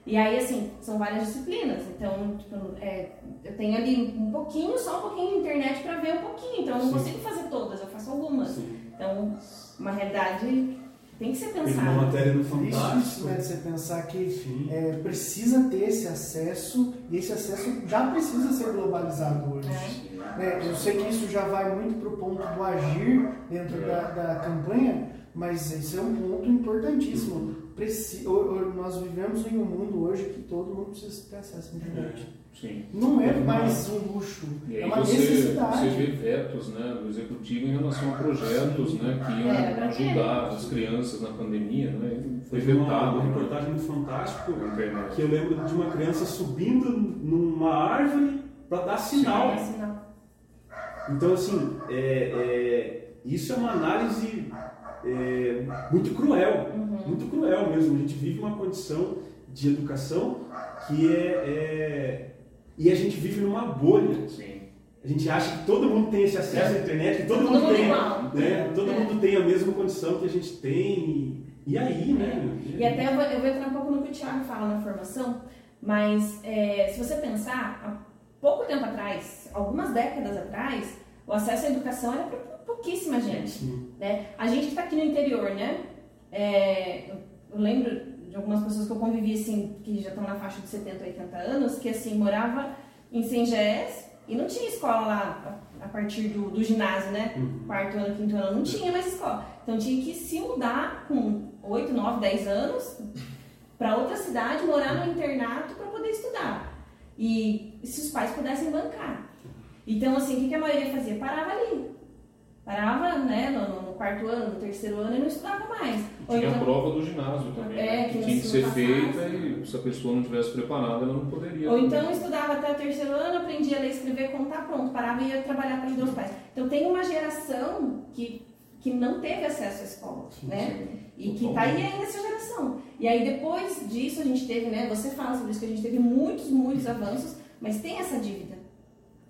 E aí, assim, são várias disciplinas. Então, tipo, é, eu tenho ali um pouquinho, só um pouquinho de internet para ver um pouquinho. Então, eu não Sim. consigo fazer todas, eu faço algumas. Sim. Então, uma realidade tem que ser pensada. Tem uma matéria no Fantástico. Isso, né, você pensar que é, precisa ter esse acesso e esse acesso já precisa ser globalizado hoje. É. É, eu sei que isso já vai muito para o ponto do agir dentro da, da campanha, mas esse é um ponto importantíssimo. Preci nós vivemos em um mundo hoje que todo mundo precisa ter acesso à internet. Sim. Não é mais um luxo, é uma você, necessidade. Você vê vetos né, do executivo em relação a projetos né, que iam é, ajudar as crianças na pandemia. Né, foi vetado. Uma, uma reportagem muito fantástica que eu lembro de uma criança subindo numa árvore para dar sinal. Sim, Então, assim, é, é, isso é uma análise é, muito cruel, uhum. muito cruel mesmo. A gente vive uma condição de educação que é, é e a gente vive numa bolha. Sim. A gente acha que todo mundo tem esse acesso à internet, que todo, todo mundo, tem, né? todo é. mundo tem a mesma condição que a gente tem. E aí, né? E até eu vou, eu vou, entrar um pouco no que o Thiago fala na formação, mas é, se você pensar, há pouco tempo atrás, algumas décadas atrás, o acesso à educação era para pouquíssima gente. Né? A gente que está aqui no interior, né? É, eu lembro de algumas pessoas que eu convivi, assim, que já estão na faixa de 70, 80 anos, que, assim, morava em Sengés e não tinha escola lá a partir do, do ginásio, né? Uhum. Quarto ano, quinto ano, não tinha mais escola. Então tinha que se mudar com 8, 9, 10 anos para outra cidade, morar no internato para poder estudar. E se os pais pudessem bancar. Então, assim, o que, que a maioria fazia? Parava ali. Parava, né, no, no, quarto ano, no terceiro ano e não estudava mais. Ou tinha então, a prova do ginásio também, é, né? que tinha que ser feita e se a pessoa não tivesse preparada, ela não poderia. Ou então estudava até o terceiro ano, aprendia a ler, escrever, contar, pronto, parava e ia trabalhar para ajudar os pais. Então tem uma geração que, que não teve acesso à escola, sim, né? Sim. E que está aí ainda essa geração. E aí depois disso a gente teve, né, você fala sobre isso, que a gente teve muitos, muitos avanços, mas tem essa dívida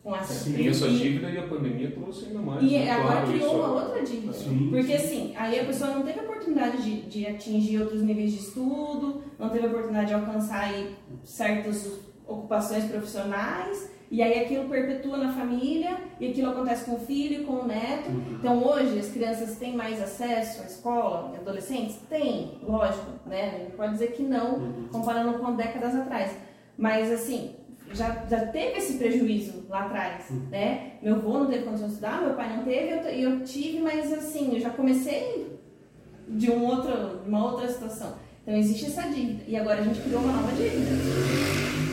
com a Tem essa dívida e a pandemia trouxe ainda mais. E né? agora claro, criou uma outra dívida. Assim, porque assim, aí a pessoa não teve a oportunidade de, de atingir outros níveis de estudo, não teve a oportunidade de alcançar aí, certas ocupações profissionais, e aí aquilo perpetua na família, e aquilo acontece com o filho, com o neto. Uhum. Então hoje as crianças têm mais acesso à escola, adolescentes? Tem, lógico, né? A gente pode dizer que não, uhum. comparando com décadas atrás. Mas assim, já, já teve esse prejuízo lá atrás, uhum. né? Meu avô não teve condição de estudar, meu pai não teve, eu, eu tive, mas assim, eu já comecei de um outro, uma outra situação. Então existe essa dívida. E agora a gente criou uma nova dívida.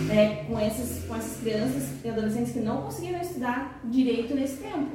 Né? Com, esses, com essas crianças e adolescentes que não conseguiram estudar direito nesse tempo.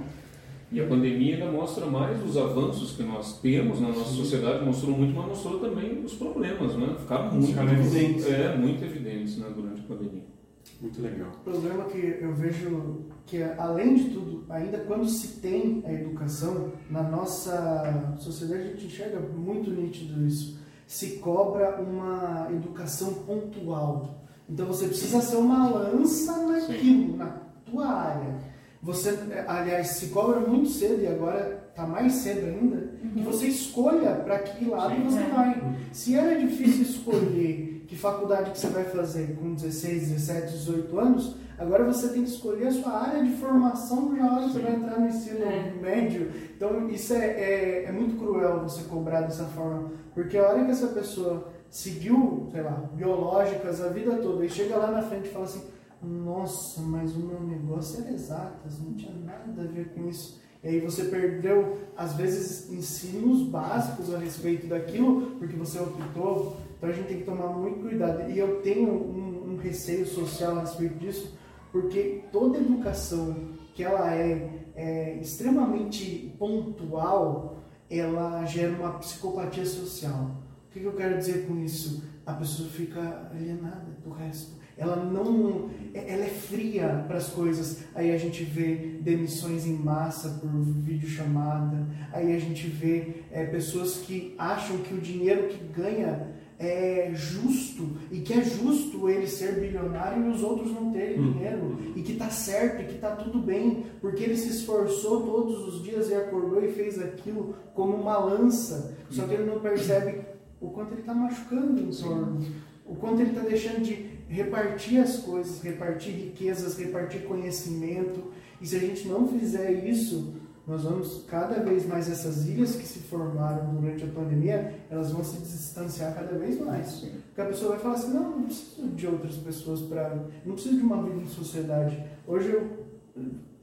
E a pandemia ainda mostra mais os avanços que nós temos na nossa sociedade, mostrou muito, mas mostrou também os problemas, né? Ficaram muito, Ficaram evidentes. É, muito evidentes né, durante a pandemia. Muito legal. O problema que eu vejo que, além de tudo, ainda quando se tem a educação, na nossa sociedade a gente enxerga muito nítido isso, se cobra uma educação pontual. Então você precisa ser uma lança naquilo, na tua área. Você, aliás, se cobra muito cedo e agora está mais cedo ainda, que você escolha para que lado Sim. você É. vai. Se era difícil escolher que faculdade que você vai fazer com 16, 17, 18 anos, agora você tem que escolher a sua área de formação já hora que você vai entrar no ensino É. médio. Então isso é, é, é muito cruel você cobrar dessa forma, porque a hora que essa pessoa seguiu, sei lá, biológicas a vida toda e chega lá na frente e fala assim, nossa, mas o meu negócio era exatas, não tinha nada a ver com isso. E aí você perdeu, às vezes, ensinos básicos a respeito daquilo, porque você optou. Então a gente tem que tomar muito cuidado. E eu tenho um, um receio social a respeito disso, porque toda educação que ela é, é extremamente pontual, ela gera uma psicopatia social. O que, que eu quero dizer com isso? A pessoa fica alienada do resto. Ela não, ela é fria para as coisas. Aí a gente vê demissões em massa por videochamada. Aí a gente vê é, pessoas que acham que o dinheiro que ganha é justo e que é justo ele ser bilionário e os outros não terem Hum. dinheiro e que tá certo e que tá tudo bem porque ele se esforçou todos os dias e acordou e fez aquilo como uma lança só que ele não percebe o quanto ele está machucando o o quanto ele está deixando de repartir as coisas repartir riquezas repartir conhecimento e se a gente não fizer isso nós vamos cada vez mais essas ilhas que se formaram durante a pandemia, elas vão se distanciar cada vez mais. Porque a pessoa vai falar assim, não, não preciso de outras pessoas para, não preciso de uma vida em sociedade. Hoje eu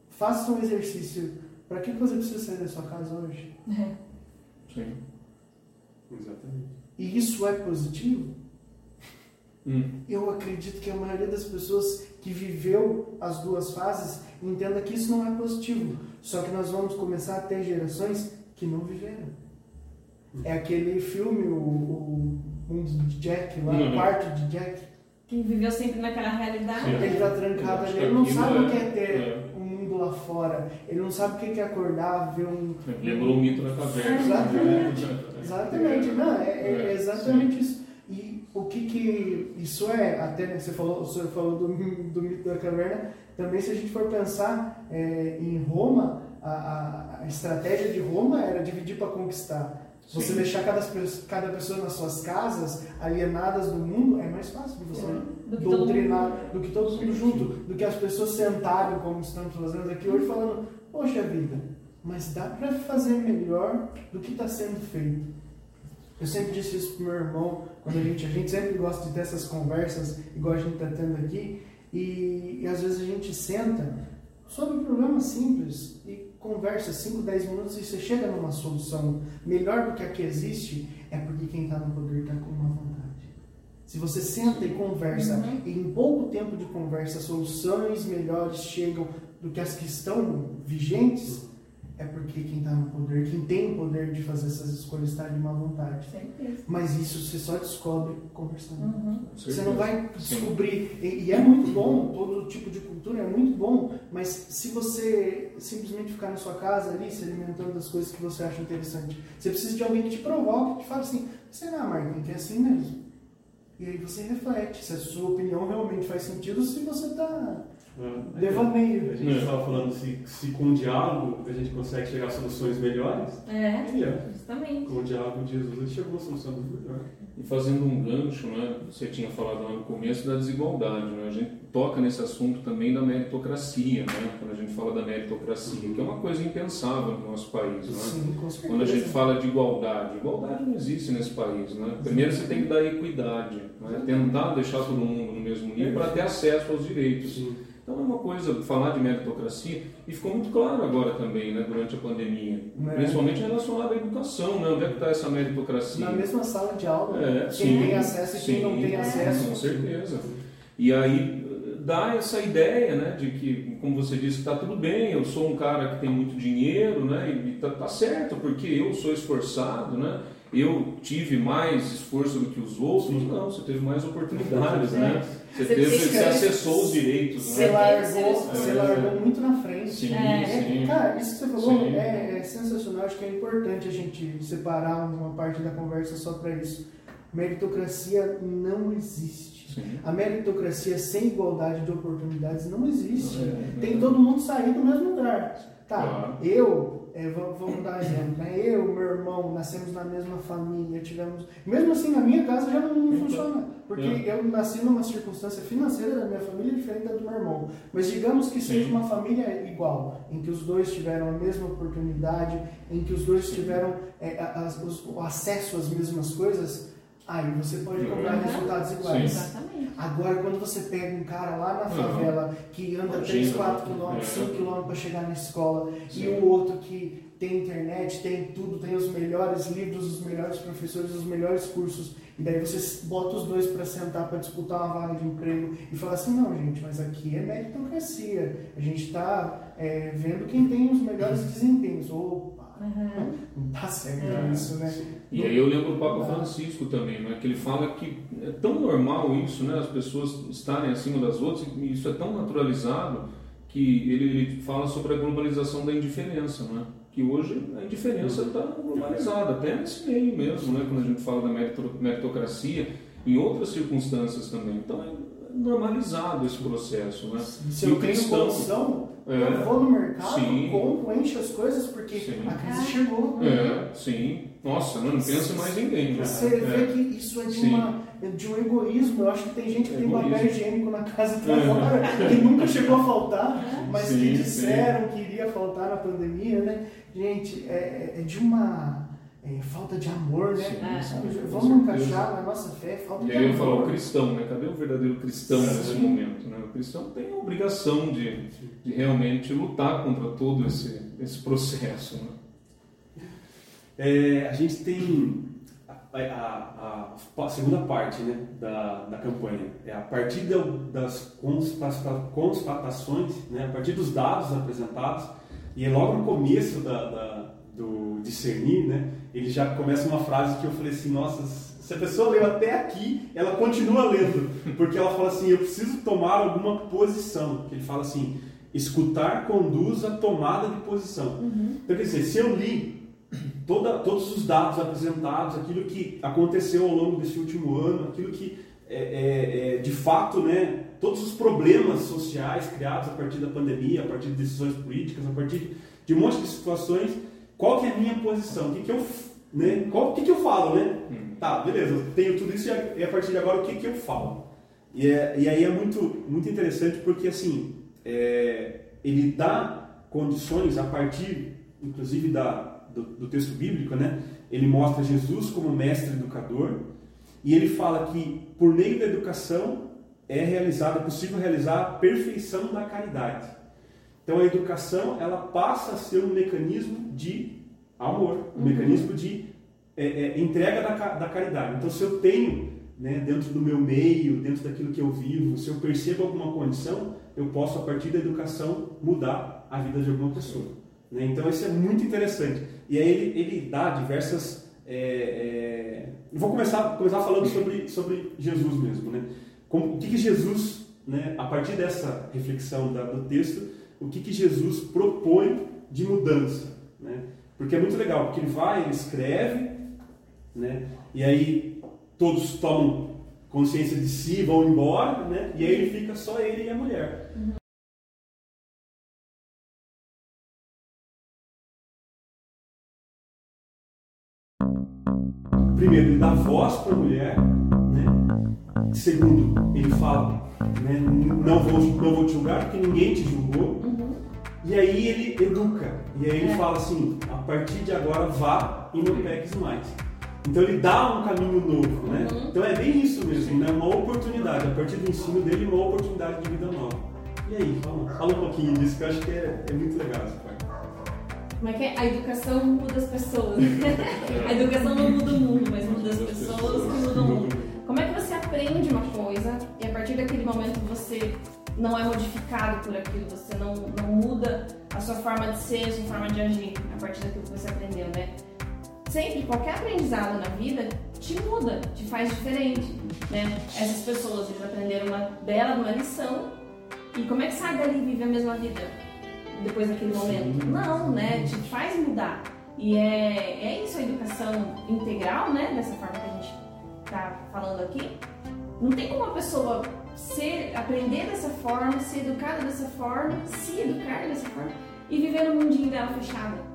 faço um exercício. Para que você precisa sair da sua casa hoje? Sim. Exatamente. E isso é positivo? Hum. Eu acredito que a maioria das pessoas que viveu as duas fases entenda que isso não é positivo. Só que nós vamos começar a ter gerações que não viveram. É aquele filme, o, o Mundo de Jack, lá, o Uhum. quarto de Jack. Quem viveu sempre naquela realidade. Sim. Ele tá trancado ali, ele não sabe o que é- é ter é. um mundo lá fora. Ele não sabe o que é acordar, ver um. Lembrou o mito da caverna. Exatamente. Exatamente, não, é, é É, exatamente isso. O que que isso é, até né, você falou, o senhor falou do, do mito da caverna, também se a gente for pensar é, em Roma, a, a, a estratégia de Roma era dividir para conquistar. Você Sim. deixar cada, cada pessoa nas suas casas, alienadas do mundo, é mais fácil de você Do doutrinar do que todo mundo junto, do que as pessoas sentarem como estamos fazendo aqui hoje, falando, poxa vida, mas dá para fazer melhor do que está sendo feito. Eu sempre disse isso pro meu irmão, quando a gente, a gente sempre gosta de ter essas conversas, igual a gente está tendo aqui, e, e às vezes a gente senta sobre um problema simples e conversa 5, 10 minutos e você chega numa solução melhor do que a que existe, é porque quem está no poder está com uma vontade. Se você senta e conversa, Uhum. e em pouco tempo de conversa soluções melhores chegam do que as que estão vigentes, é porque quem está no poder, quem tem o poder de fazer essas escolhas está de má vontade. Certeza. Mas isso você só descobre conversando. Uhum. Você não vai descobrir, e, e é muito bom, todo tipo de cultura é muito bom, mas se você simplesmente ficar na sua casa ali, se alimentando das coisas que você acha interessante, você precisa de alguém que te provoque, que te fale assim, será, Martin, que é assim mesmo? E aí você reflete se a sua opinião realmente faz sentido, se você está É. devaneio. A gente estava falando se, se com o diálogo a gente consegue chegar a soluções melhores. É, E justamente. com o diálogo de Jesus ele chegou a soluções melhores. E fazendo um gancho, né, você tinha falado lá no começo da desigualdade, né, a gente toca nesse assunto também da meritocracia, né, quando a gente fala da meritocracia, que é uma coisa impensável no nosso país. Né? Sim, com certeza. Quando a gente fala de igualdade, igualdade não existe nesse país. Né? Primeiro você tem que dar equidade, né? tentar deixar todo mundo no mesmo nível para ter acesso aos direitos. Então é uma coisa falar de meritocracia e ficou muito claro agora também, né, durante a pandemia, É. principalmente relacionado à educação, né? onde é que está essa meritocracia? Na mesma sala de aula, É, quem sim, tem acesso e quem não sim, tem É. acesso. Com certeza. E aí, dá essa ideia, né, de que, como você disse, está tudo bem, eu sou um cara que tem muito dinheiro, né, e tá, tá certo, porque eu sou esforçado, né, eu tive mais esforço do que os outros, não, você teve mais oportunidades, né? Você, Você teve, você acessou os direitos, Você né? largou, Sim. você largou muito na frente. Sim, É. sim. Cara, isso que você falou é, é sensacional. Acho que é importante a gente separar uma parte da conversa só para isso. Meritocracia não existe. Sim. A meritocracia sem igualdade de oportunidades não existe. É, Tem é. todo mundo sair do mesmo lugar. Tá, Claro. eu, é, vamos, vamos dar um exemplo, né? Eu, meu irmão, nascemos na mesma família, tivemos. Mesmo assim, na minha casa já não, não funciona. Porque É. eu nasci numa circunstância financeira da minha família diferente da do meu irmão. Mas digamos que seja uma família igual, em que os dois tiveram a mesma oportunidade, em que os dois tiveram é, a- os- o acesso às mesmas coisas, aí você pode cobrar Uhum. resultados iguais. Exatamente. Agora, quando você pega um cara lá na Uhum. favela que anda Imagina, 3, 4 né? quilômetros, É. 5 quilômetros para chegar na escola, Sim. e o outro que tem internet, tem tudo, tem os melhores livros, os melhores professores, os melhores cursos, e daí você bota os dois para sentar para disputar uma vaga de emprego e fala assim: não, gente, mas aqui é meritocracia, a gente está vendo quem tem os melhores desempenhos. Opa, Uhum. não tá certo É. isso, né? E aí eu lembro o Papa Francisco também, né, que ele fala que é tão normal isso, né, as pessoas estarem acima das outras, e isso é tão naturalizado que ele, ele fala sobre a globalização da indiferença, né? que hoje a indiferença está globalizada, até nesse meio mesmo, né, quando a gente fala da merito- meritocracia, em outras circunstâncias também. Então normalizado esse processo. Né? Se E eu o tenho cristão- condição, É. eu vou no mercado, Sim. compro, encho as coisas, porque Sim. a crise chegou. É, sim. Nossa, não, não pensa mais ninguém. né? Você É. vê que isso é de, uma, de um egoísmo. Eu acho que tem gente que tem Egoísmo. papel higiênico na casa pra É. fora, que nunca chegou a faltar, mas Sim, que sim. disseram que iria faltar na pandemia, né? Gente, é, é de uma é, falta de amor, né? Sim, Sabe, sim, com Vamos certeza. encaixar na nossa fé, falta E de aí eu ia falar, o amor. cristão, né? Cadê o verdadeiro cristão nesse Sim. momento? Né? O cristão tem a obrigação de, de realmente lutar contra todo esse, esse processo. Né? É, a gente tem a, a- a- a segunda parte né, da, da campanha. É a partir da- das constata- constatações, né, a partir dos dados apresentados, e é logo no começo da, da- do discernir, né, ele já começa uma frase que eu falei assim, nossa, se a pessoa leu até aqui, ela continua lendo, porque ela fala assim, eu preciso tomar alguma posição. Que ele fala assim, escutar conduz à tomada de posição. Então, quer dizer, se eu li toda, todos os dados apresentados, aquilo que aconteceu ao longo desse último ano, aquilo que é, é, é, de fato, né, todos os problemas sociais criados a partir da pandemia, a partir de decisões políticas, a partir de um monte de situações, qual que é a minha posição? O que, que eu, né, qual, o que, que eu falo, né? Tá, beleza, eu tenho tudo isso e a, e a partir de agora o que, que eu falo? E, é, e aí é muito, muito interessante porque assim, é, ele dá condições a partir, inclusive, da, do, do texto bíblico, né? Ele mostra Jesus como mestre educador e ele fala que por meio da educação é realizada, é possível realizar a perfeição da caridade. Então a educação ela passa a ser um mecanismo de amor, um mecanismo de é, é, entrega da, da caridade. Então se eu tenho né, dentro do meu meio, dentro daquilo que eu vivo, se eu percebo alguma condição, eu posso a partir da educação mudar a vida de alguma pessoa. né? Então isso é muito interessante. E aí ele, ele dá diversas. é, é, vou começar, começar falando sobre, sobre Jesus mesmo. Né? Como, o que, que Jesus, né, a partir dessa reflexão da- do texto, o que, que Jesus propõe de mudança? Né? Porque é muito legal, porque ele vai, ele escreve, né? e aí todos tomam consciência de si, vão embora, né? e aí ele fica só ele e a mulher. Primeiro, ele dá voz para a mulher. Né? Segundo, ele fala: né? não, vou, não vou te julgar porque ninguém te julgou. E aí ele educa. E aí ele É. fala assim: a partir de agora vá e não peques mais. Então ele dá um caminho novo. Né? Então é bem isso mesmo, né? uma oportunidade. A partir do ensino dele, uma oportunidade de vida nova. E aí, fala, fala um pouquinho disso que eu acho que é, é muito legal essa parte. Como é que é? A educação muda as pessoas. a educação não muda o mundo, mas muda as pessoas que mudam o mundo. Como é que você aprende uma coisa e a partir daquele momento você não é modificado por aquilo, você não, não muda a sua forma de ser, a sua forma de agir a partir daquilo que você aprendeu, né? Sempre, qualquer aprendizado na vida te muda, te faz diferente, né? Essas pessoas, eles aprenderam uma bela uma lição e como é que sai dali e vive a mesma vida depois daquele momento? Não, né? Te faz mudar. E é, é isso a educação integral, né? Dessa forma que a gente tá falando aqui. Não tem como uma pessoa ser, aprender dessa forma, ser educada dessa forma, se educar dessa forma e viver no mundinho dela fechada.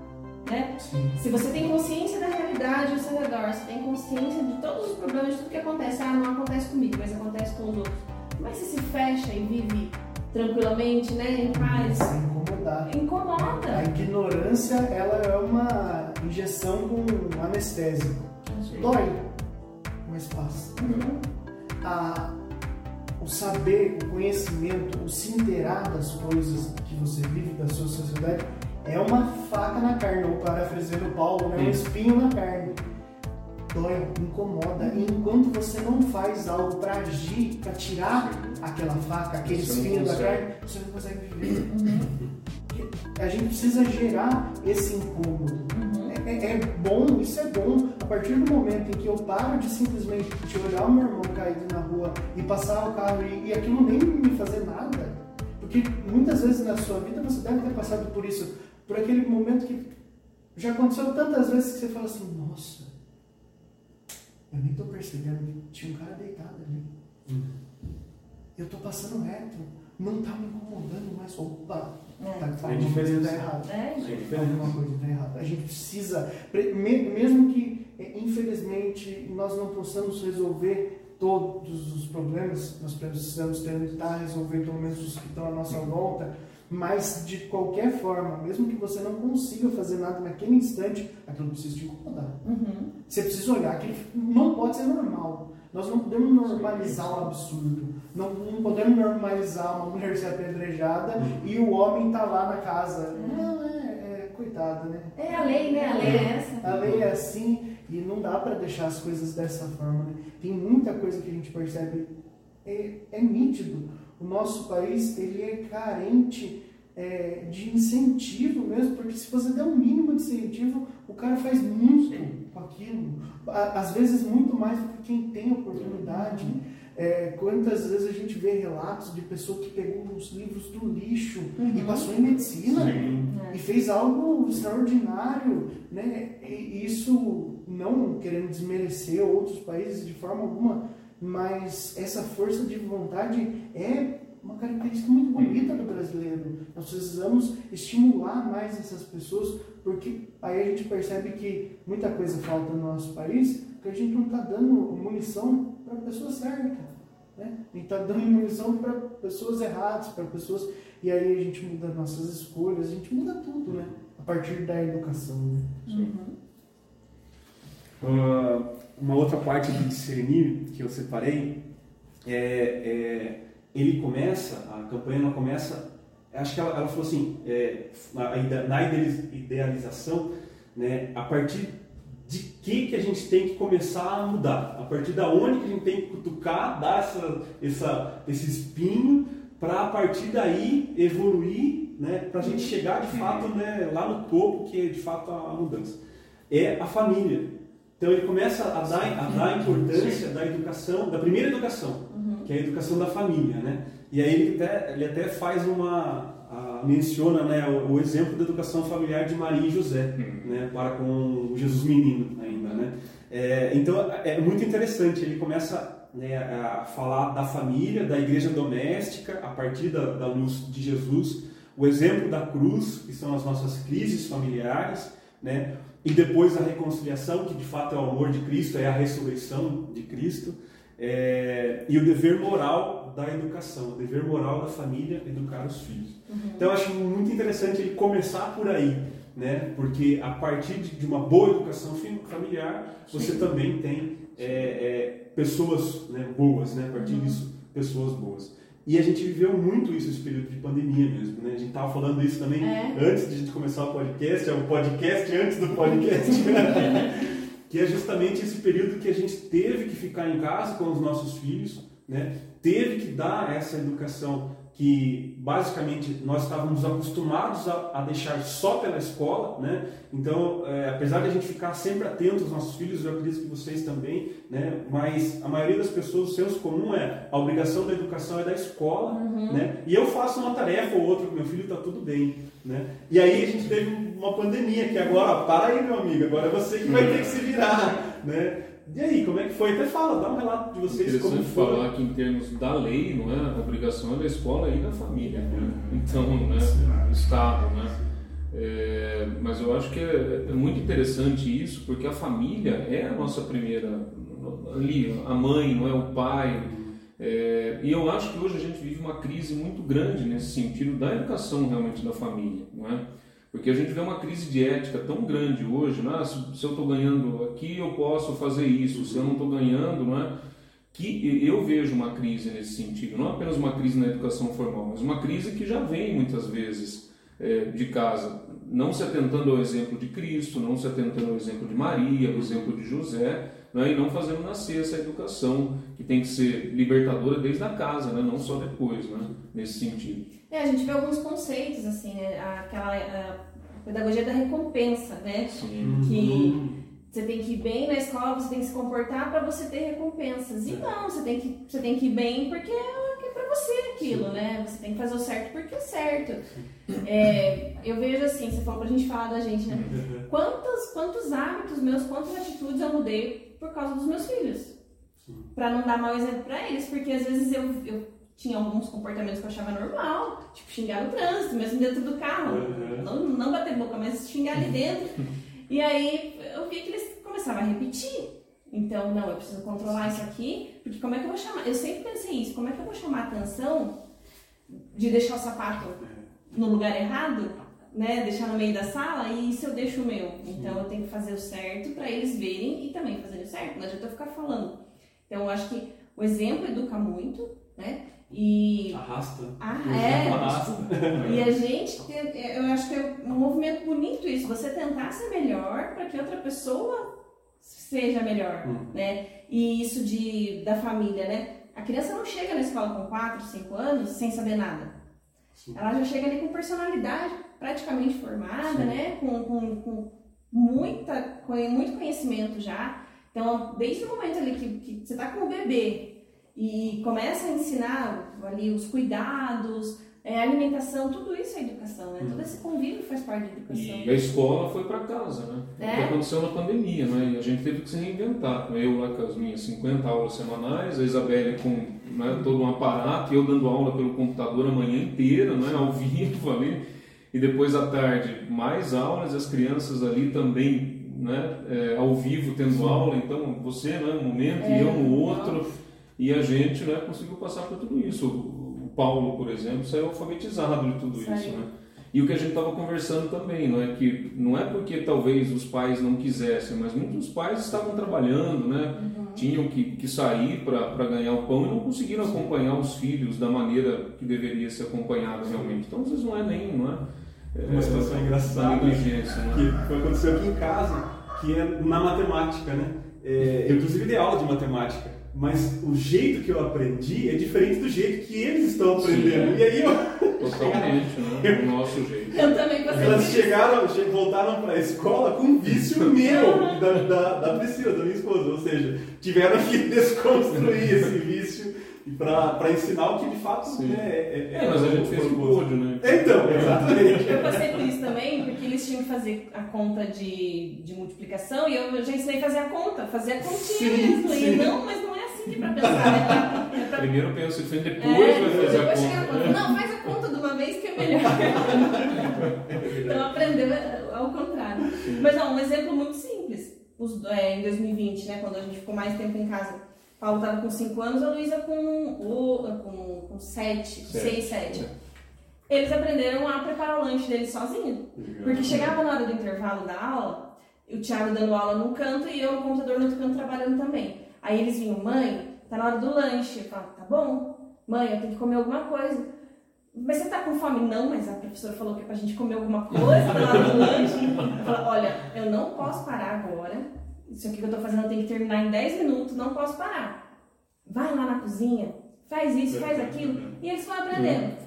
Né? Se você tem consciência da realidade ao seu redor, você tem consciência de todos os problemas, de tudo que acontece, ah, não acontece comigo, mas acontece com os outros. Que você se fecha e vive tranquilamente, né, em paz? Sem incomodar. Incomoda. A ignorância, ela é uma injeção com anestésico. Dói, mas passa. Uhum. A, saber, o conhecimento, o se inteirar das coisas que você vive, da sua sociedade, é uma faca na carne, ou parafraseando Paulo, né? um espinho na carne. Dói, incomoda. E enquanto você não faz algo para agir, para tirar aquela faca, aquele Você espinho da carne, você não consegue viver. A gente precisa gerar esse incômodo. É, é- bom, isso é bom. A partir do momento em que eu paro de simplesmente de olhar o meu irmão caído na rua e passar o carro e, e aquilo nem me fazer nada. Porque muitas vezes na sua vida você deve ter passado por isso, por aquele momento que já aconteceu tantas vezes que você fala assim, nossa, eu nem tô percebendo que tinha um cara deitado ali. Eu tô passando reto, não tá me incomodando mais. Opa. Tá, tá, É alguma coisa diferente. tá errada. É, Sim. gente. Alguma coisa está errada. A gente precisa, pre- me- mesmo que eh, infelizmente nós não possamos resolver todos os problemas, nós precisamos tentar resolver pelo menos os que estão à nossa volta, mas de qualquer forma, mesmo que você não consiga fazer nada naquele instante, aquilo precisa te incomodar. Uhum. Você precisa olhar, aquilo não pode ser normal. Nós não podemos normalizar um absurdo. Não, não podemos normalizar uma mulher ser apedrejada e o homem tá lá na casa. Não, é, é coitada, né? É a lei, né? A lei é essa. A lei é assim e não dá para deixar as coisas dessa forma. Né? Tem muita coisa que a gente percebe, é, é nítido. O nosso país ele é carente é, de incentivo mesmo, porque se você der um mínimo de incentivo, o cara faz muito com aquilo. Às vezes muito mais do que quem tem oportunidade. É, quantas vezes a gente vê relatos de pessoa que pegou os livros do lixo e passou em medicina e fez algo extraordinário, né? E isso não querendo desmerecer outros países de forma alguma, mas essa força de vontade é uma característica muito bonita do brasileiro. Nós precisamos estimular mais essas pessoas, porque aí a gente percebe que muita coisa falta no nosso país, porque a gente não está dando munição para a pessoa certa. Né? A gente está dando munição para pessoas erradas, para pessoas. E aí a gente muda nossas escolhas, a gente muda tudo, né? A partir da educação. Né? Uhum. Ah, uma outra parte do discernir que eu separei é, é, ele começa, a campanha ela começa, acho que ela, ela falou assim, é, na, ide- na idealiz- idealização, né, a partir de que que a gente tem que começar a mudar, a partir da onde que a gente tem que cutucar, dar essa, essa, esse espinho para a partir daí evoluir, né, para a gente chegar de fato né, lá no topo que é de fato a mudança. É a família. Então ele começa a dar, a dar importância da educação, da primeira educação, que é a educação da família, né? E aí ele até, ele até faz uma a- menciona né, o, o exemplo da educação familiar de Maria e José, né, para com o Jesus menino ainda, né? É, então é muito interessante. Ele começa né, a falar da família, da igreja doméstica a partir da, da luz de Jesus, o exemplo da cruz, que são as nossas crises familiares, né? E depois a reconciliação, que de fato é o amor de Cristo, é a ressurreição de Cristo, é, e o dever moral da educação, o dever moral da família educar os filhos. Então eu acho muito interessante ele começar por aí, né? Porque a partir de uma boa educação familiar, você também tem é, é, pessoas né, boas, né? A partir disso, pessoas boas. E a gente viveu muito isso esse período de pandemia mesmo, né? A gente estava falando isso também É. antes de a gente começar o podcast, é o podcast antes do podcast. que é justamente esse período que a gente teve que ficar em casa com os nossos filhos, né? Teve que dar essa educação que basicamente nós estávamos acostumados a, a, deixar só pela escola, né? Então, é, apesar de a gente ficar sempre atento aos nossos filhos, eu acredito que vocês também, né? Mas a maioria das pessoas, o senso comum é a obrigação da educação é da escola, Uhum. né? E eu faço uma tarefa ou outra com meu filho, está tudo bem, né? E aí a gente teve uma pandemia que agora, ó, para aí meu amigo, agora é você que vai ter que se virar, né? E aí, como é que foi? Até fala, dá um relato de vocês como foi. falar que em termos da lei, não é? A obrigação é da escola e da família. né? Então, né? Estado, né? É, mas eu acho que é, é muito interessante isso, porque a família é a nossa primeira ali, a mãe, não é o pai. É, e eu acho que hoje a gente vive uma crise muito grande nesse sentido da educação realmente da família, não é? Porque a gente vê uma crise de ética tão grande hoje, né? se, eu estou ganhando aqui, eu posso fazer isso, se eu não estou ganhando, não é? que eu vejo uma crise nesse sentido, não apenas uma crise na educação formal, mas uma crise que já vem muitas vezes é, de casa, não se atentando ao exemplo de Cristo, não se atentando ao exemplo de Maria, ao exemplo de José, né, e não fazendo nascer essa educação que tem que ser libertadora desde a casa, né, não só depois, né, nesse sentido. É, a gente vê alguns conceitos, assim, né? Aquela a pedagogia da recompensa, né? Sim. Que você tem que ir bem na escola, você tem que se comportar para você ter recompensas. E não, você tem que, você tem que ir bem porque é é pra você aquilo, né? Você tem que fazer o certo porque é certo. É, eu vejo assim, você falou pra gente falar da gente, né? Quantos, quantos hábitos meus, quantas atitudes eu mudei por causa dos meus filhos? Pra não dar mau exemplo pra eles, porque às vezes eu, eu tinha alguns comportamentos que eu achava normal, tipo xingar no trânsito, mesmo dentro do carro. Uhum. Não, não bater boca, mas xingar ali dentro. E aí eu vi que eles começavam a repetir. Então, não, eu preciso controlar isso aqui, porque como é que eu vou chamar? Eu sempre pensei isso, como é que eu vou chamar a atenção de deixar o sapato no lugar errado, né? Deixar no meio da sala e se eu deixo o meu? Então eu tenho que fazer o certo para eles verem e também fazer o certo, não adianta eu ficar falando. Então eu acho que o exemplo educa muito, né? E Arrasta. ah, é, arrasta. e a gente, eu acho que é um movimento bonito isso, você tentar ser melhor para que outra pessoa seja melhor, Hum. né? E isso de, da família, né? A criança não chega na escola com 4, 5 anos sem saber nada. Sim. Ela já chega ali com personalidade praticamente formada, Sim. né? Com, com, com muita, com muito conhecimento já. Então, desde o momento ali que, que você está com o bebê e começa a ensinar ali os cuidados, é, alimentação, tudo isso é educação, né? Todo esse convívio faz parte da educação. E a escola foi para casa, né? É. O que aconteceu na pandemia, né? E a gente teve que se reinventar. Eu lá com as minhas 50 aulas semanais, a Isabelle com né, todo um aparato, e eu dando aula pelo computador a manhã inteira, né? Ao vivo ali. E depois à tarde, mais aulas, as crianças ali também, né? é, ao vivo tendo aula. Então, você, né? Um momento e É, eu no outro. nossa. E a gente, né? Conseguiu passar por tudo isso. O Paulo, por exemplo, saiu alfabetizado de tudo isso, né? E o que a gente estava conversando também, não é que não é porque talvez os pais não quisessem, mas muitos pais estavam trabalhando, né? Uhum. Tinham que, que sair para ganhar o pão e não conseguiram acompanhar os filhos da maneira que deveria ser acompanhado realmente. Então, às vezes não é nem, não é? é Uma situação engraçada. uma negligência, né? que foi aconteceu aqui em casa, que é na matemática, né? É, eu inclusive dei aula de matemática, mas o jeito que eu aprendi é diferente do jeito que eles estão aprendendo. Sim. E aí eu, Totalmente, né? O nosso jeito. Eu também passei elas por isso. chegaram, che- voltaram para a escola com um vício meu da, da, da Priscila, da minha esposa, ou seja, tiveram que desconstruir esse vício para ensinar o que de fato Sim. né, é, É, mas a gente fez o pódio, né? Então, exatamente. Eu passei por isso também, porque eles tinham que fazer a conta de, de multiplicação e eu já ensinei a fazer a conta, fazer a continha Sim, mesmo. sim. E não, mas não é assim é pra pensar, né? Pra- é pra- Primeiro pensa que depois é, vai fazer depois chega a conta. conta. Não, faz a conta de uma vez que é melhor. então aprendeu ao contrário. Mas ó, um exemplo muito simples. Os- é, em 2020, né, quando a gente ficou mais tempo em casa, Paulo estava com 5 anos, a Luísa com, o- com, com 7, Sete. 6, 7. Eles aprenderam a preparar o lanche deles sozinhos. Porque chegava na hora do intervalo da aula, o Thiago dando aula num canto e eu no computador no outro canto trabalhando também. Aí eles vinham, mãe, tá na hora do lanche. Eu falava, tá bom, mãe, eu tenho que comer alguma coisa. Mas você tá com fome? Não, mas a professora falou que é pra gente comer alguma coisa tá na hora do lanche. Eu falava, olha, eu não posso parar agora. Isso aqui que eu tô fazendo eu tenho que terminar em 10 minutos, não posso parar. Vai lá na cozinha, faz isso, faz aquilo, e eles foram aprendendo.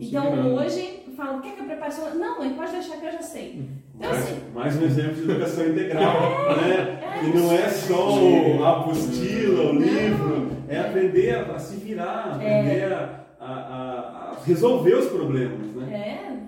Então hoje, eu falo, quer que eu prepare sua... Não, mãe, pode deixar que eu já sei. Então Mais, assim, mais um exemplo de educação integral, né? E não é só o- a apostila, o livro, é aprender a, a se virar, aprender a, a- a- a resolver os problemas, né? é...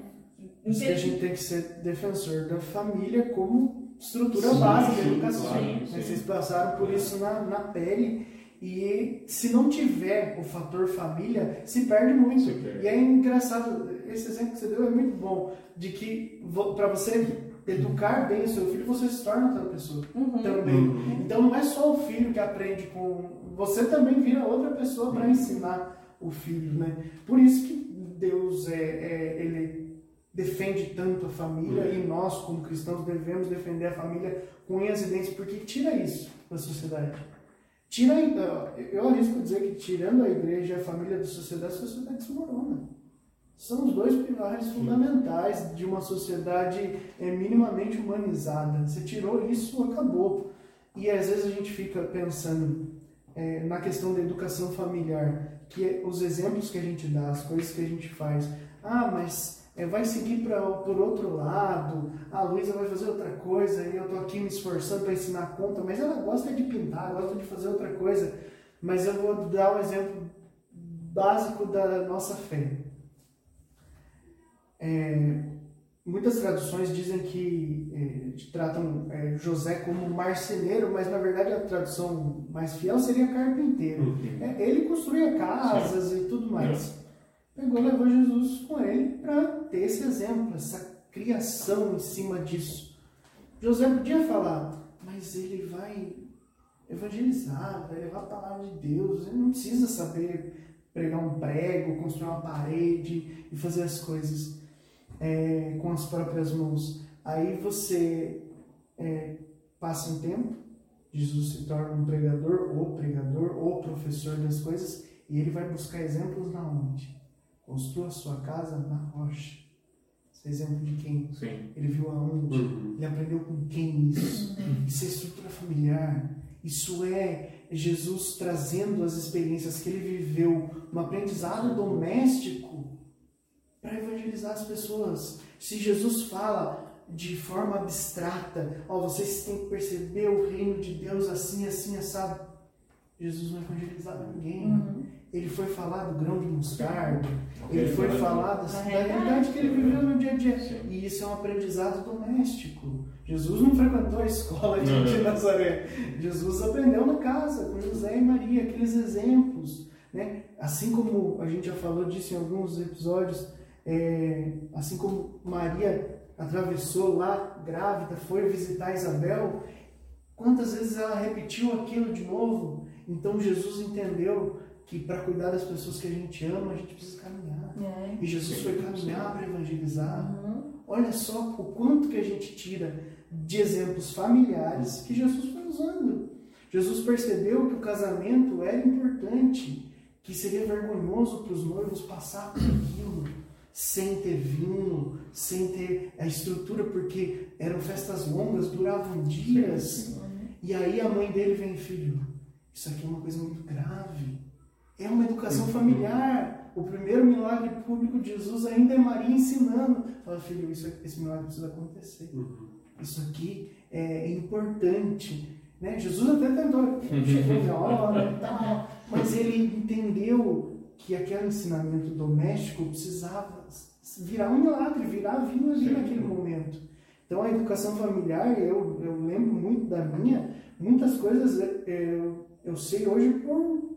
Isso que a gente tem que ser defensor da família como estrutura Sim, básica da educação. claro, né? sim. Vocês passaram por isso na, na pele e se não tiver o fator família, se perde muito. Se perde. E é engraçado, esse exemplo que você deu é muito bom, de que para você educar bem o seu filho, você se torna outra pessoa Uhum. também. Uhum. Então não é só o filho que aprende com. Você também vira outra pessoa para ensinar o filho, né? Por isso que Deus é, é- ele defende tanto a família e nós, como cristãos, devemos defender a família com unhas e dentes, porque tira isso da sociedade. Tira, eu arrisco dizer que tirando a igreja e a família da sociedade, a sociedade desmorona. São os dois pilares fundamentais de uma sociedade é, minimamente humanizada. Você tirou isso, acabou. E às vezes a gente fica pensando é, na questão da educação familiar, que é os exemplos que a gente dá, as coisas que a gente faz. Ah, mas é, vai seguir pra, por outro lado, a Luísa vai fazer outra coisa e eu tô aqui me esforçando para ensinar conta, mas ela gosta de pintar, gosta de fazer outra coisa. Mas eu vou dar um exemplo básico da nossa fé. É, muitas traduções dizem que é, tratam é, José como marceneiro, mas na verdade a tradução mais fiel seria carpinteiro. Uhum. É, ele construía casas e tudo mais. Pegou, levou Jesus com ele para ter esse exemplo, essa criação em cima disso. José podia falar, mas ele vai evangelizar, vai levar a palavra de Deus, ele não precisa saber pregar um prego, construir uma parede e fazer as coisas é, com as próprias mãos. Aí você é, passa um tempo, Jesus se torna um pregador, ou pregador, ou professor das coisas, e ele vai buscar exemplos na onde? Construa sua casa na rocha. Esse é exemplo de quem? Sim. Ele viu aonde? Uhum. Ele aprendeu com quem isso? Isso é estrutura familiar. Isso é Jesus trazendo as experiências que ele viveu no aprendizado doméstico para evangelizar as pessoas. Se Jesus fala de forma abstrata, ó, vocês têm que perceber o reino de Deus assim, assim, assado. Jesus não evangelizava ninguém. Uhum. Ele foi falar do grão de mostarda, ele Ele foi falar da, da da realidade. que ele viveu no dia a dia. Sim. E isso é um aprendizado doméstico. Jesus não frequentou a escola de, de Nazaré. Jesus aprendeu na casa, com José e Maria, aqueles exemplos. Né? Assim como a gente já falou disso em alguns episódios, é, assim como Maria atravessou lá, grávida, foi visitar Isabel, quantas vezes ela repetiu aquilo de novo? Então Jesus entendeu que para cuidar das pessoas que a gente ama, a gente precisa caminhar. É. E Jesus foi caminhar para evangelizar. Uhum. Olha só o quanto que a gente tira de exemplos familiares que Jesus foi usando. Jesus percebeu que o casamento era importante, que seria vergonhoso para os noivos passar por aquilo sem ter vinho, sem ter a estrutura, porque eram festas longas, duravam dias. E aí a mãe dele vem, filho, isso aqui é uma coisa muito grave. É uma educação familiar. O primeiro milagre público de Jesus ainda é Maria ensinando. Fala, filho, isso, esse milagre precisa acontecer. Uhum. Isso aqui é importante. Né? Jesus até tentou, chegou minha hora e tal, mas ele entendeu que aquele ensinamento doméstico precisava virar um milagre, virar vinho ali Sim. naquele momento. Então a educação familiar, eu, eu lembro muito da minha, muitas coisas eu, eu, eu sei hoje por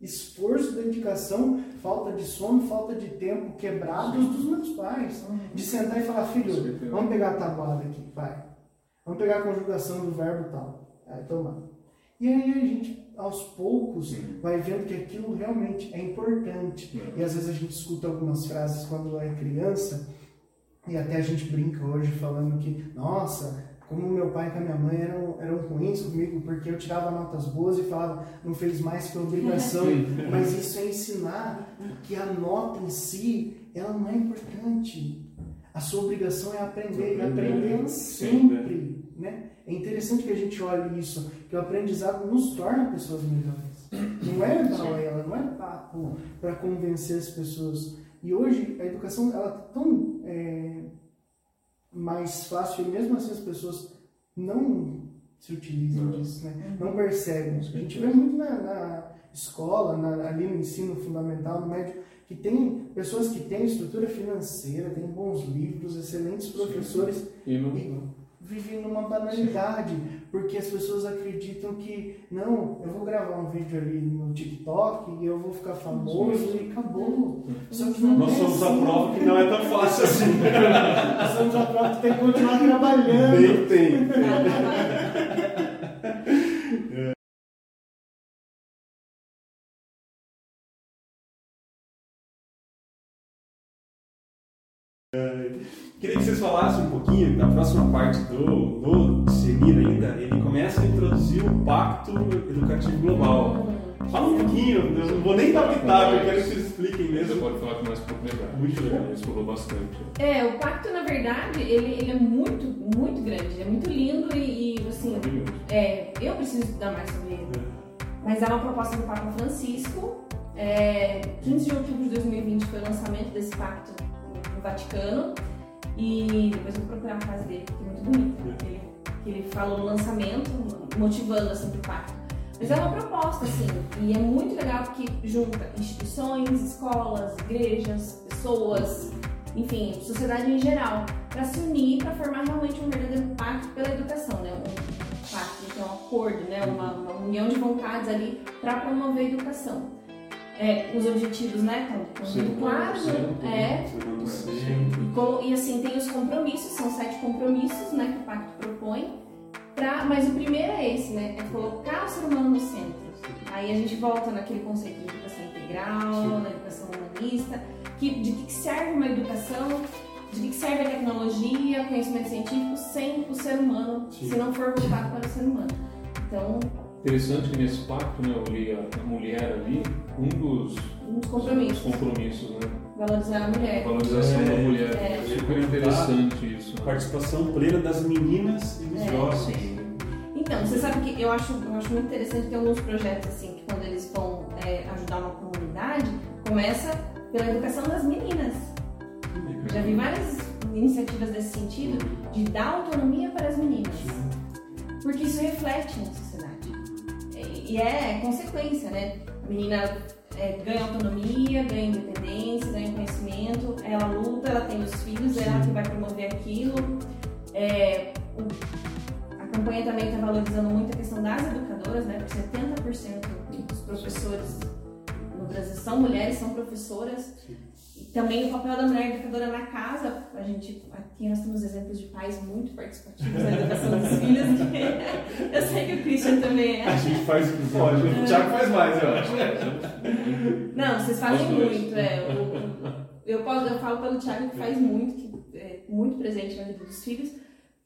esforço, dedicação, falta de sono, falta de tempo, quebrados dos meus pais. De sentar e falar, filho, vamos pegar a tabuada aqui, vai. Vamos pegar a conjugação do verbo tal. Aí, toma. E aí a gente, aos poucos, vai vendo que aquilo realmente é importante. E às vezes a gente escuta algumas frases quando é criança, e até a gente brinca hoje falando que, nossa, como meu pai e a minha mãe eram, eram ruins comigo, porque eu tirava notas boas e falava, não fez mais que obrigação. Mas isso é ensinar que a nota em si, ela não é importante. A sua obrigação é aprender, e aprender sempre. Né? É interessante que a gente olhe isso, que o aprendizado nos torna pessoas melhores. Não é balela, não é papo para convencer as pessoas. E hoje a educação ela tá tão é, mais fácil e mesmo assim as pessoas não se utilizam disso, né? não percebem. A gente vê muito na, na escola, na, ali no ensino fundamental, no médio, que tem pessoas que têm estrutura financeira, têm bons livros, excelentes professores E não, e vivem numa banalidade, porque as pessoas acreditam que não, eu vou gravar um vídeo ali no TikTok e eu vou ficar famoso e acabou. Só que não Nós é somos a assim. prova que não é tão fácil assim. Nós somos a prova que tem que continuar trabalhando. Nem tem. Queria que vocês falassem um pouquinho, na próxima parte do, do Discernir ainda, ele começa a introduzir o Pacto Educativo Global. Fala um pouquinho, eu não vou nem dar pitaco, eu quero que vocês expliquem Você mesmo. pode falar com mais propriedade. Muito legal. Ele falou bastante. É, o pacto, na verdade, ele, ele é muito, muito grande, ele é muito lindo e, e, assim, é, eu preciso estudar mais sobre ele. Mas é uma proposta do Papa Francisco. É, 15 de outubro de 2020 foi o lançamento desse pacto no Vaticano. E depois eu vou procurar a frase dele, que é muito bonita. Que ele, que ele falou no lançamento, motivando assim, o pacto. Mas é uma proposta, assim, e é muito legal porque junta instituições, escolas, igrejas, pessoas, enfim, sociedade em geral, para se unir para formar realmente um verdadeiro pacto pela educação, né? Um pacto, é um acordo, né? Uma, uma união de vontades ali para promover a educação. É, os objetivos, né? Sim, muito claros, sim, é, e colo- E assim, tem os compromissos, são sete compromissos né, que o pacto propõe. Pra, mas o primeiro é esse, né? É colocar o ser humano no centro. Aí a gente volta naquele conceito de educação integral, da educação humanista, que, de que serve uma educação, de que que serve a tecnologia, conhecimento científico, sem o ser humano, Sim. se não for voltado para o ser humano. Então, Interessante que nesse pacto, né, eu li a, a mulher ali, um dos, um dos compromissos, compromissos, né? valorizar a mulher. A valorização É, da mulher. é. Super interessante isso. Né? Participação plena das meninas e dos É. jovens. Então, você sabe que eu acho, eu acho muito interessante ter alguns projetos assim, que quando eles vão é, ajudar uma comunidade, começa pela educação das meninas. Eu já vi várias iniciativas desse sentido, de dar autonomia para as meninas. Porque isso reflete na. E- é consequência, né? A menina é, ganha autonomia, ganha independência, ganha conhecimento, ela luta, ela tem os filhos, é ela que vai promover aquilo. É, o- a campanha também está valorizando muito a questão das educadoras, né? Porque 70% dos professores no Brasil são mulheres, são professoras. E também o papel da mulher educadora na casa, a gente aqui nós temos exemplos de pais muito participativos na educação dos filhos. que eu sei que o Christian também A é. gente faz o que pode. O Thiago faz mais, eu acho. Não, vocês fazem muito, é. O- eu, posso, eu falo pelo Thiago que faz muito, que é muito presente na vida dos filhos.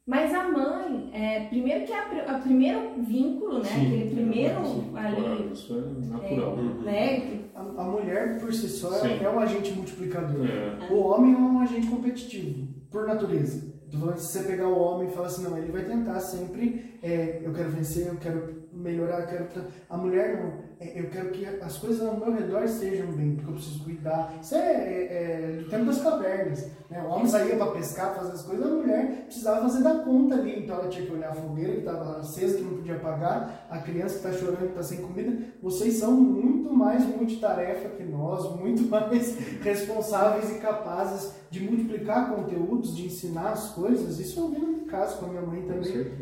Mas a mãe, é, primeiro que é a, o primeiro vínculo, né? Sim, Aquele primeiro Sim, ali, claro, Isso é natural. né? A, a mulher por si só Sim. é um agente multiplicador. É. O homem é um agente competitivo, por natureza. Que se você pegar o homem e falar assim, não, ele vai tentar sempre, é, eu quero vencer, eu quero melhorar, eu quero. A mulher não, eu quero que as coisas ao meu redor estejam bem, porque eu preciso cuidar. Isso é, é, é do tempo das cavernas. Né? O homem saía para pescar, fazer as coisas, a mulher precisava fazer da conta ali. Então ela tinha que olhar a fogueira que estava acesa, que não podia apagar, a criança que está chorando, que está sem comida. Vocês são muito mais multitarefa que nós, muito mais responsáveis e capazes de multiplicar conteúdos, de ensinar as coisas. Isso eu vi no meu caso com a minha mãe Com também.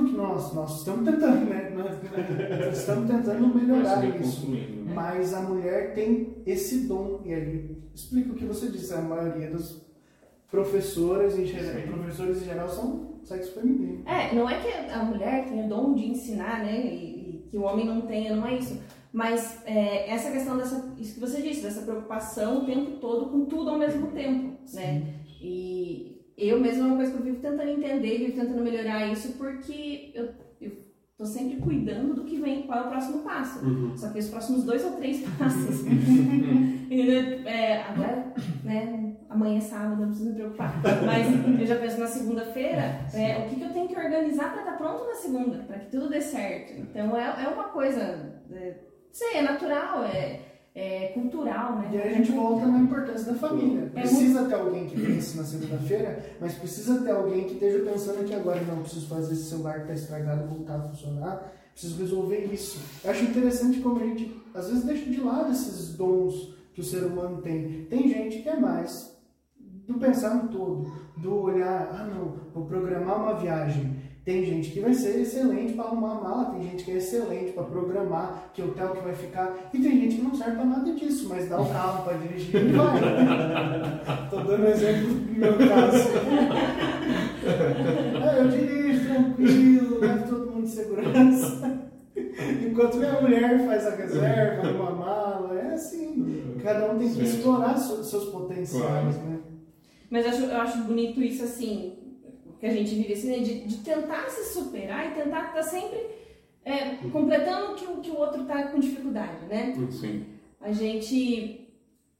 Do que nós, nós estamos tentando, né? Nós, estamos tentando melhorar isso. né? Mas a mulher tem esse dom. E aí, explica o que você disse, a maioria das professoras em geral, Sim. professores em geral são sexo feminino. É, não é que a mulher tenha o dom de ensinar, né? E, e que o homem não tenha, não é isso. Mas é, essa questão dessa, isso que você disse, dessa preocupação o tempo todo com tudo ao mesmo tempo, né? E eu mesma é uma coisa que eu vivo tentando entender, vivo tentando melhorar isso, porque eu, eu tô sempre cuidando do que vem, qual é o próximo passo. Uhum. Só que os próximos dois ou três passos. É, agora, né, amanhã é sábado, não preciso me preocupar. Mas eu já penso na segunda-feira, é, o que, que eu tenho que organizar para estar pronto na segunda, para que tudo dê certo. Então é, é uma coisa é, sei, é natural, é, é cultural, né? E aí a gente volta na importância da família. É Precisa ter alguém que pense na segunda-feira, mas precisa ter alguém que esteja pensando aqui agora, não, preciso fazer esse celular que está estragado voltar a funcionar, preciso resolver isso. Eu acho interessante como a gente, às vezes, deixa de lado esses dons que o ser humano tem. Tem gente que é mais do pensar no todo, do olhar, ah não, vou programar uma viagem. Tem gente que vai ser excelente para arrumar a mala, tem gente que é excelente para programar que hotel que vai ficar, e tem gente que não serve para nada disso, mas dá o carro para dirigir e vai. Tô dando um exemplo do meu caso. ah, eu dirijo tranquilo, levo todo mundo de segurança. Enquanto minha mulher faz a reserva, arruma a mala, é assim. Cada um tem que Sim. explorar seus seus potenciais, né? Mas eu acho, eu acho bonito isso assim, que a gente vive assim, né? de, de tentar se superar e tentar estar sempre é, completando o que, o que o outro está com dificuldade, né? Sim. A gente,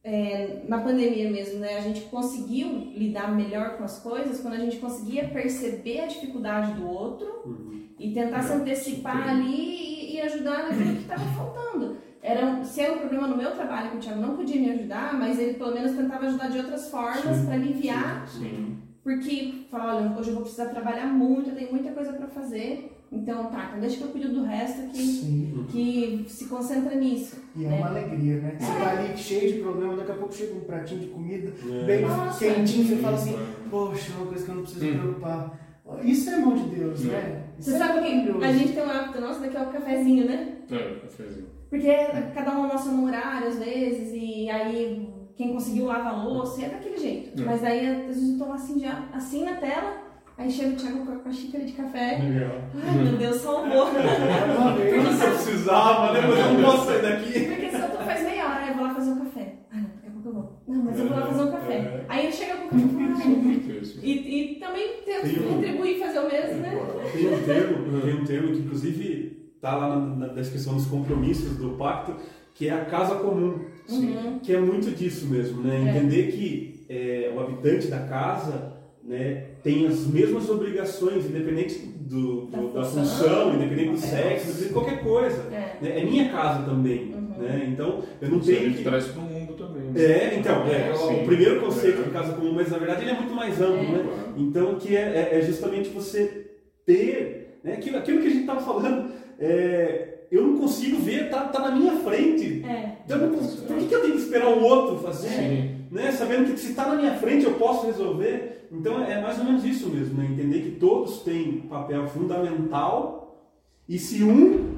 é, na pandemia mesmo, né? A gente conseguiu lidar melhor com as coisas quando a gente conseguia perceber a dificuldade do outro e tentar se antecipar ali e, e ajudar naquilo que estava faltando. Era, se era um problema no meu trabalho que o Thiago não podia me ajudar, mas ele pelo menos tentava ajudar de outras formas para aliviar Sim. Porque fala, olha, hoje eu vou precisar trabalhar muito, eu tenho muita coisa pra fazer. Então tá, então deixa que eu cuido do resto que, Sim. que se concentra nisso. E é né? uma alegria, né? Você tá ali cheio de problema, daqui a pouco chega um pratinho de comida, É. bem Nossa. quentinho, você fala assim, Sim. poxa, é uma coisa que eu não preciso me Hum. preocupar. Isso é mão de Deus, né? Isso Você é sabe que maravilhoso. a gente tem um hábito nosso daqui é o cafezinho, né? É, cafezinho. Porque cada um almoça num horário às vezes, e aí quem conseguiu lava a louça, e é daquele jeito. É. Mas aí às vezes eu tô lá assim, já, assim na tela, aí chega o Thiago com a, xícara de café. Legal. Ai meu Deus, salvou! É uma vez. Você precisava, né? Mas eu não posso sair daqui. Porque se eu tô faz meia hora, eu vou lá fazer um café. Ah não, daqui a pouco eu vou. Não, mas eu vou lá fazer um café. Aí ele chega com o café e. E, e também tento um- e fazer o mesmo, né? Tem um termo, tem um termo que inclusive está lá na, na descrição dos compromissos do pacto, que é a casa comum. Uhum. Que é muito disso mesmo, né? É. Entender que é, o habitante da casa né, tem as mesmas obrigações, independente do, do- Da da, função, função, independente do é. sexo, independente de qualquer coisa. É. né? É minha casa também. Uhum. Né? Então, eu não Isso a tenho gente que... traz para o mundo também. né? É, então, é, o primeiro conceito É. de casa comum, mas na verdade ele é muito mais amplo, É. né? Claro. Então, que é, é- é justamente você ter, né, aquilo, aquilo que a gente estava falando, é, eu não consigo ver, tá, tá na minha frente. É. Então, eu não consigo- por que, que eu tenho que esperar o outro fazer? Sim. Né? Sabendo que se está na minha frente eu posso resolver. Então, é mais ou menos isso mesmo, né? entender que todos têm papel fundamental e se um,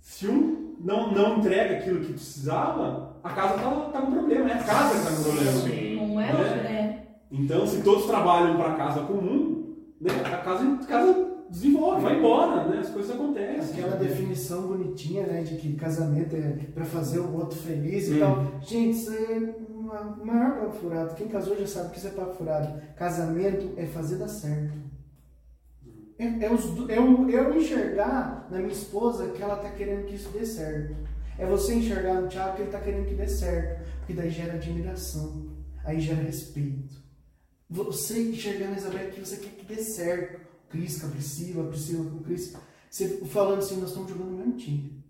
se um não, não entrega aquilo que precisava, a casa está tá com problema, é a casa que está com problema. Sim. Não é Né? outro, é. Então, se todos trabalham para a casa comum, né, a casa, a casa desenvolve, vai embora, né, as coisas acontecem. Aquela definição bonitinha, né, de que casamento é pra fazer o outro feliz e Hum. tal. Gente, isso é o maior papo furado. Quem casou já sabe que isso é papo furado. Casamento é fazer dar certo. É, é, os é o- eu enxergar na minha esposa que ela tá querendo que isso dê certo. É você enxergar no Thiago que ele tá querendo que dê certo. Porque daí gera admiração. Aí gera respeito. Você enxergar na Isabel que você quer que dê certo. Cris com a Priscila, Priscila com o Cris. Falando assim, nós estamos jogando no mesmo time.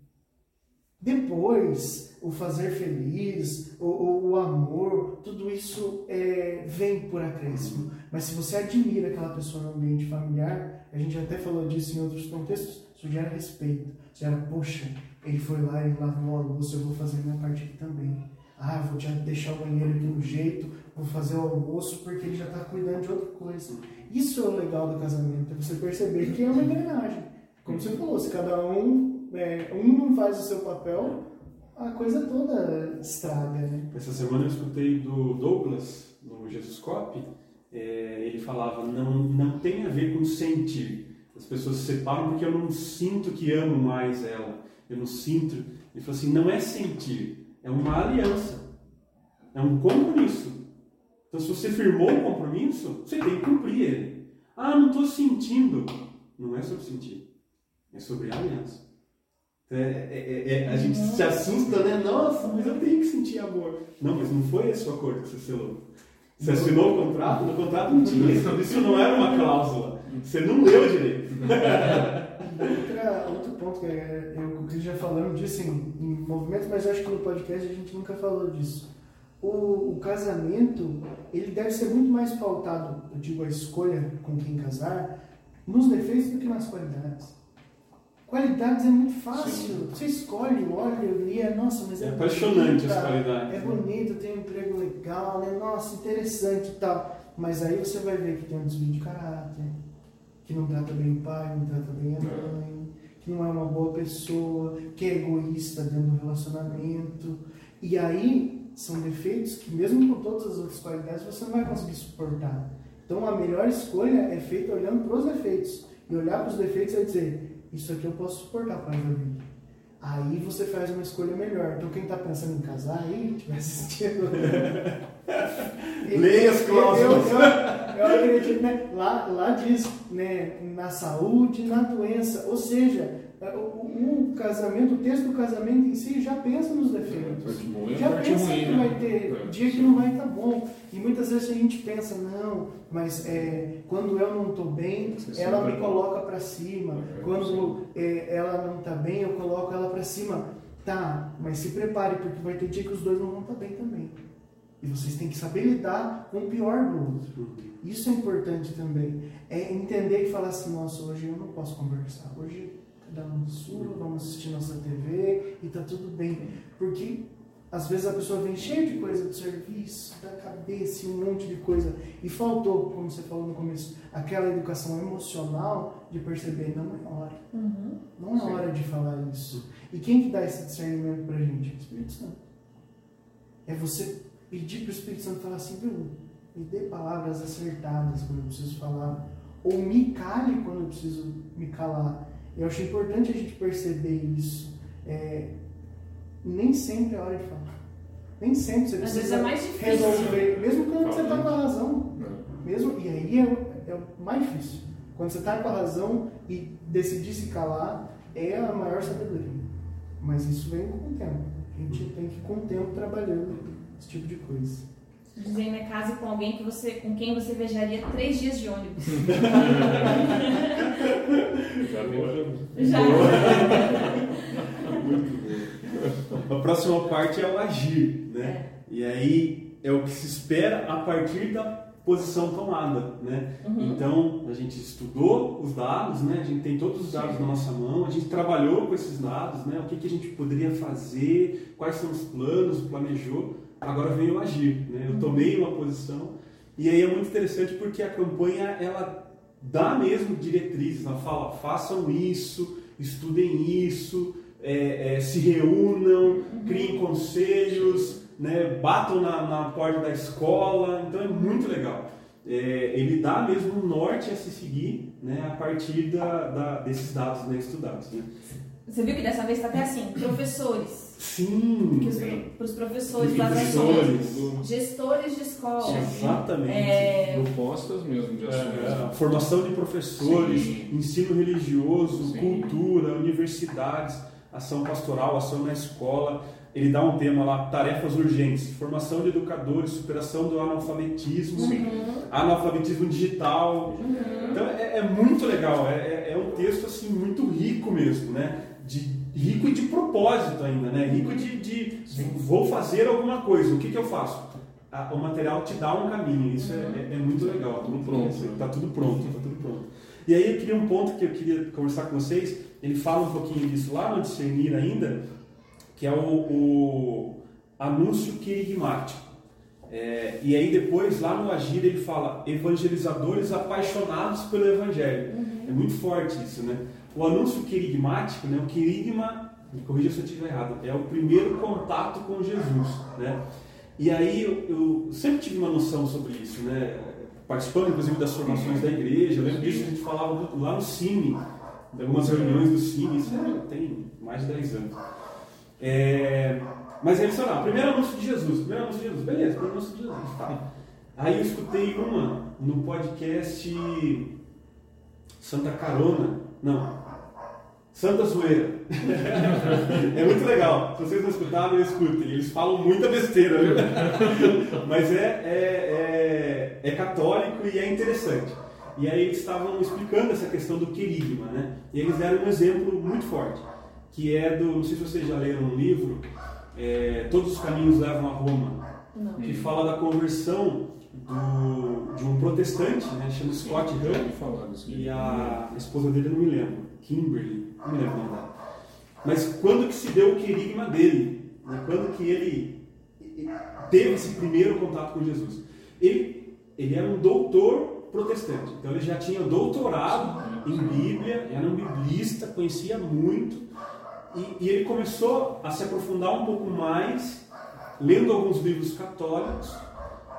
Depois, o fazer feliz, o, o, o amor, tudo isso é, vem por acréscimo. Mas se você admira aquela pessoa no ambiente familiar, a gente até falou disso em outros contextos, isso gera respeito. Gera, poxa, ele foi lá e lavou a louça, eu vou fazer minha parte aqui também. Ah, vou deixar o banheiro aqui no jeito, vou fazer o almoço porque ele já está cuidando de outra coisa. Isso é o legal do casamento, é você perceber que é uma engrenagem. Como você falou, se cada um, é, um não faz o seu papel, a coisa toda estraga, né? Essa semana eu escutei do Douglas, no Jesus Cop, é, ele falava, não, não tem a ver com sentir. As pessoas se separam porque eu não sinto que amo mais ela. Eu não sinto. Ele falou assim, não é sentir, é uma aliança. É um compromisso. Então se você firmou um compromisso, você tem que cumprir ele. Ah, não estou sentindo. Não é sobre sentir, é sobre aliança. É, é- é- é- a gente se assusta, né? Nossa, mas eu tenho que sentir amor. Não, mas não foi esse o acordo que você selou. Você assinou o contrato? No contrato não tinha isso. Isso não era uma cláusula. Você não leu direito. Outra, outro ponto que é, eu, o Cris já falamos disso em, em movimentos, mas eu acho que no podcast a gente nunca falou disso. O, o casamento, ele deve ser muito mais pautado, eu digo a escolha com quem casar, nos defeitos do que nas qualidades. Qualidades é muito fácil. Sim. Você escolhe, olha, e é, nossa, mas é, É apaixonante bonita, as qualidades, É né? bonito, tem um emprego legal, né? Nossa, interessante e tal. Mas aí você vai ver que tem um desvio de caráter, que não trata bem o pai, não trata bem a mãe, que não é uma boa pessoa, que é egoísta dentro do relacionamento. E aí são defeitos que, mesmo com todas as outras qualidades, você não vai conseguir suportar. Então a melhor escolha é feita olhando para os defeitos. E olhar para os defeitos é dizer: Isso aqui eu posso suportar para a vida. Aí você faz uma escolha melhor. Então quem está pensando em casar aí, estiver assistindo. Leia as cláusulas. Eu, eu, eu acredito, né? Lá, lá diz, né? Na saúde, na doença. Ou seja, o, o- casamento, o texto do casamento em si já pensa nos defeitos. Já pensa ruim, que né? vai ter É, dia que não vai estar bom. E muitas vezes a gente pensa, não, mas é, quando eu não estou bem, Você ela me é coloca para cima. É, Quando é, ela não está bem, eu coloco ela para cima. Tá, mas se prepare, porque vai ter dia que os dois não vão estar bem também. E vocês têm que saber lidar com o pior do outro. Isso é importante também. É entender e falar assim, nossa, hoje eu não posso conversar. Hoje cada um sua, vamos assistir nossa TV e tá tudo bem. Porque às vezes a pessoa vem cheia de coisa do serviço, da cabeça, e um monte de coisa. E faltou, como você falou no começo, aquela educação emocional de perceber, não é hora. Uhum. Não é Sim. hora de falar isso. E quem que dá esse discernimento pra gente? O Espírito Santo. É você pedir pro Espírito Santo falar assim, viu? Me dê palavras acertadas quando eu preciso falar. Ou me cale quando eu preciso me calar. Eu acho importante a gente perceber isso. É, nem sempre é hora de falar. Nem sempre você Às precisa vezes é mais difícil. resolver. Mesmo quando você está com a razão. É. Mesmo, e aí é, é o mais difícil. Quando você está com a razão e decidir se calar, é a maior sabedoria. Mas isso vem com o tempo. A gente tem que ir com o tempo trabalhando esse tipo de coisa. Dizendo, né, case com alguém que você, com quem você viajaria três dias de ônibus. Já viajamos. Já. A próxima parte é o agir, né? E aí é o que se espera a partir da posição tomada, né? Uhum. Então a gente estudou os dados, né? A gente tem todos os dados na nossa mão, a gente trabalhou com esses dados, né? O que, que a gente poderia fazer, quais são os planos, planejou. Agora vem o agir, né? Eu tomei uma posição e aí é muito interessante porque a campanha ela dá mesmo diretrizes, ela fala façam isso, estudem isso, é, é, se reúnam, criem conselhos, né, batam na, na porta da escola, então é muito legal. É, ele dá mesmo um norte a se seguir né, a partir da, da- desses dados né, estudados. Né? Você viu que dessa vez está até assim, professores. Sim, Para os professores ações. professores, Gestores de escola. exatamente. É, Propostas mesmo de ações. É, formação de professores, Sim. ensino religioso, Sim. cultura, universidades, ação pastoral, ação na escola. Ele dá um tema lá, tarefas urgentes, formação de educadores, superação do analfabetismo, analfabetismo digital. Então é, é muito legal, é, é- é um texto assim muito rico mesmo, né? De, rico de propósito ainda, né? Rico de, de vou fazer alguma coisa, o que, que eu faço? Ah, o material te dá um caminho, isso é, é- é muito legal. Tudo pronto, né? Tá tudo pronto, tá tudo pronto. E aí eu queria um ponto que eu queria conversar com vocês, ele fala um pouquinho disso lá no discernir ainda, que é o, o anúncio querigmático. É, e aí depois, lá no Agir, ele fala evangelizadores apaixonados pelo Evangelho. É muito forte isso, né? O anúncio querigmático, né? o querigma, me corrija se eu estiver errado, é o primeiro contato com Jesus, né? E aí eu, eu sempre tive uma noção sobre isso, né? Participando, inclusive, das formações da igreja, eu lembro disso, a gente falava lá no Cine, de algumas reuniões do Cine, isso tem mais de 10 anos. É, mas eles falaram, ah, primeiro anúncio de Jesus, primeiro anúncio de Jesus, beleza, primeiro anúncio de Jesus, tá. Aí eu escutei uma no podcast Santa Carona, não, Santa Zoeira. é muito legal, se vocês não escutaram, escutem, eles falam muita besteira, viu? Mas é, é, é, é católico e é interessante. E aí eles estavam explicando essa questão do querigma, né? E eles deram um exemplo muito forte, que é do, não sei se vocês já leram um livro, é, Todos os Caminhos Levam a Roma, Não. que fala da conversão do, de um protestante, né? Chama Scott desse e a esposa dele eu não me lembro, Kimberly, não me lembro o. Mas quando que se deu o querigma dele? Né? Quando que ele teve esse primeiro contato com Jesus? Ele, ele era um doutor protestante, então ele já tinha doutorado em Bíblia, era um biblista, conhecia muito, e, e ele começou a se aprofundar um pouco mais, lendo alguns livros católicos,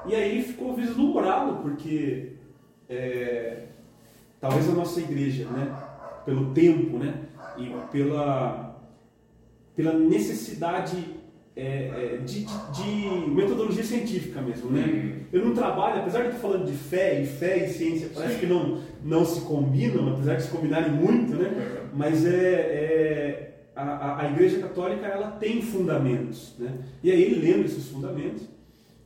e aí ficou vislumbrado, porque é, talvez a nossa igreja, né, pelo tempo, né, e pela, pela necessidade é, é, de, de- metodologia científica mesmo, né? Uhum. Eu não trabalho, apesar de eu estar falando de fé e fé e ciência, parece Sim. que não, não se combinam, apesar de se combinarem muito, né? Mas é, é- a, a- a Igreja Católica ela tem fundamentos, né? E aí ele lendo esses fundamentos,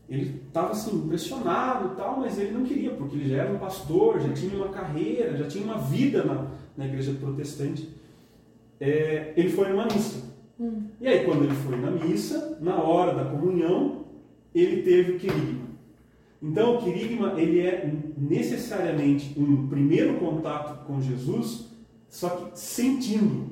ele estava assim impressionado e tal, mas ele não queria porque ele já era um pastor, já tinha uma carreira, já tinha uma vida na, na Igreja Protestante. É, ele foi numa missa. E aí quando ele foi na missa, na hora da comunhão, ele teve o querigma. Então o querigma ele é necessariamente um primeiro contato com Jesus, só que sentindo,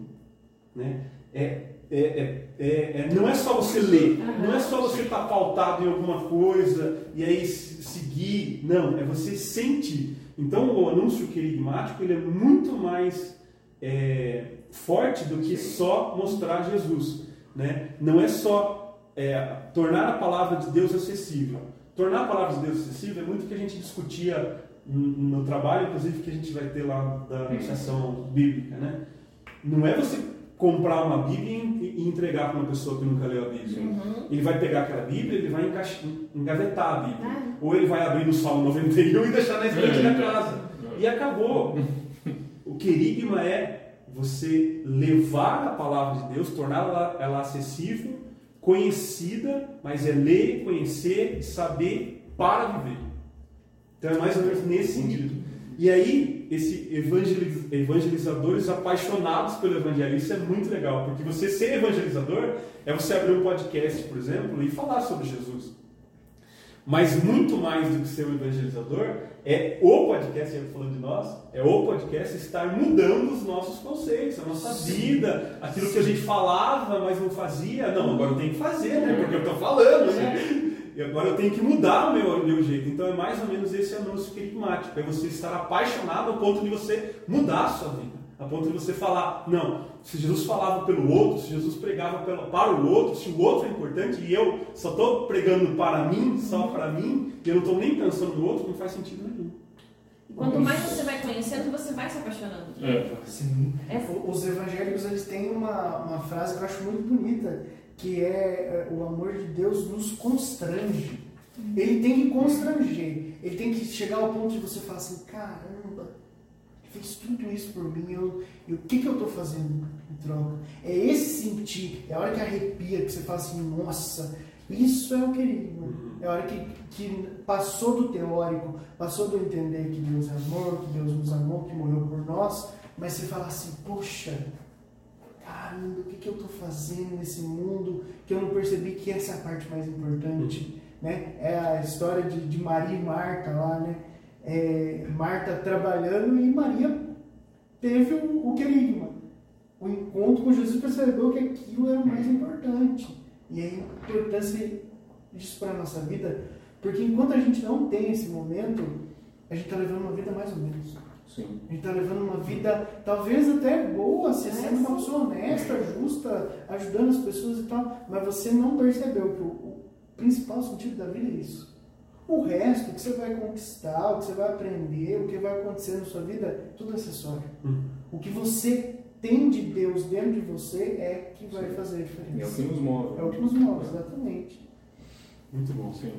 né? É, é, é, é, é- não é só você ler, não é só você estar pautado em alguma coisa e aí se- seguir, não, é você sentir. Então o anúncio querigmático ele é muito mais é, forte do que só mostrar Jesus, né? Não é só é, tornar a palavra de Deus acessível. Tornar a palavra de Deus acessível é muito o que a gente discutia no, no trabalho, inclusive que a gente vai ter lá da iniciação bíblica, né? Não é você comprar uma Bíblia e entregar para uma pessoa que nunca leu a Bíblia. Ele vai pegar aquela Bíblia, ele vai engavetar a Bíblia. Ah. Ou ele vai abrir no Salmo 91 e deixar na estante É. da casa. E acabou. O querigma é você levar a palavra de Deus, torná-la ela acessível, conhecida, mas é ler, conhecer, saber para viver. Então é mais ou menos nesse sentido. E aí, esse evangeliz- evangelizadores apaixonados pelo evangelho, isso é muito legal, porque você ser evangelizador é você abrir um podcast, por exemplo, e falar sobre Jesus. Mas muito mais do que ser um evangelizador, é o podcast, eu falando de nós, é o podcast estar mudando os nossos conceitos, a nossa vida, aquilo que a gente falava, mas não fazia. Não, agora eu tenho que fazer, né? Porque eu estou falando, né? E agora eu tenho que mudar o meu, o meu jeito. Então é mais ou menos esse anúncio querigmático. É você estar apaixonado ao ponto de você mudar a sua vida. A ponto de você falar, não, se Jesus falava pelo outro, se Jesus pregava pelo, para o outro, se o outro é importante e eu só estou pregando para mim, só para mim, e eu não estou nem pensando no outro, não faz sentido nenhum. E quanto mais você vai conhecendo, você vai se apaixonando. É. Sim. É. Os evangélicos eles têm uma, uma frase que eu acho muito bonita, que é é, o amor de Deus nos constrange. Ele tem que constranger. Ele tem que chegar ao ponto de você falar assim, caramba, fez tudo isso por mim, eu, e o que, que eu estou fazendo em troca? É esse sentir, é a hora que arrepia, que você fala assim, nossa, isso é o querido. É a hora que, que passou do teórico, passou do entender que Deus é amor, que Deus nos amou, que morreu por nós, mas você fala assim, poxa, caramba, o que, que eu estou fazendo nesse mundo que eu não percebi que essa é a parte mais importante, né? É a história de, de Maria e Marta lá, né? É, Marta trabalhando e Maria teve o, o querigma. O encontro com Jesus percebeu que aquilo era o mais importante. E a importância disso para a nossa vida, porque enquanto a gente não tem esse momento, a gente está levando uma vida mais ou menos. Sim. A gente está levando uma vida talvez até boa, você É, sendo uma sim. pessoa honesta, justa, ajudando as pessoas e tal, mas você não percebeu que o, o principal sentido da vida é isso. O resto, o que você vai conquistar, o que você vai aprender, o que vai acontecer na sua vida, tudo é acessório. Hum. O que você tem de Deus dentro de você é que vai fazer a E é o que diferença. nos move. É o que nos move, exatamente. Muito bom. Sim.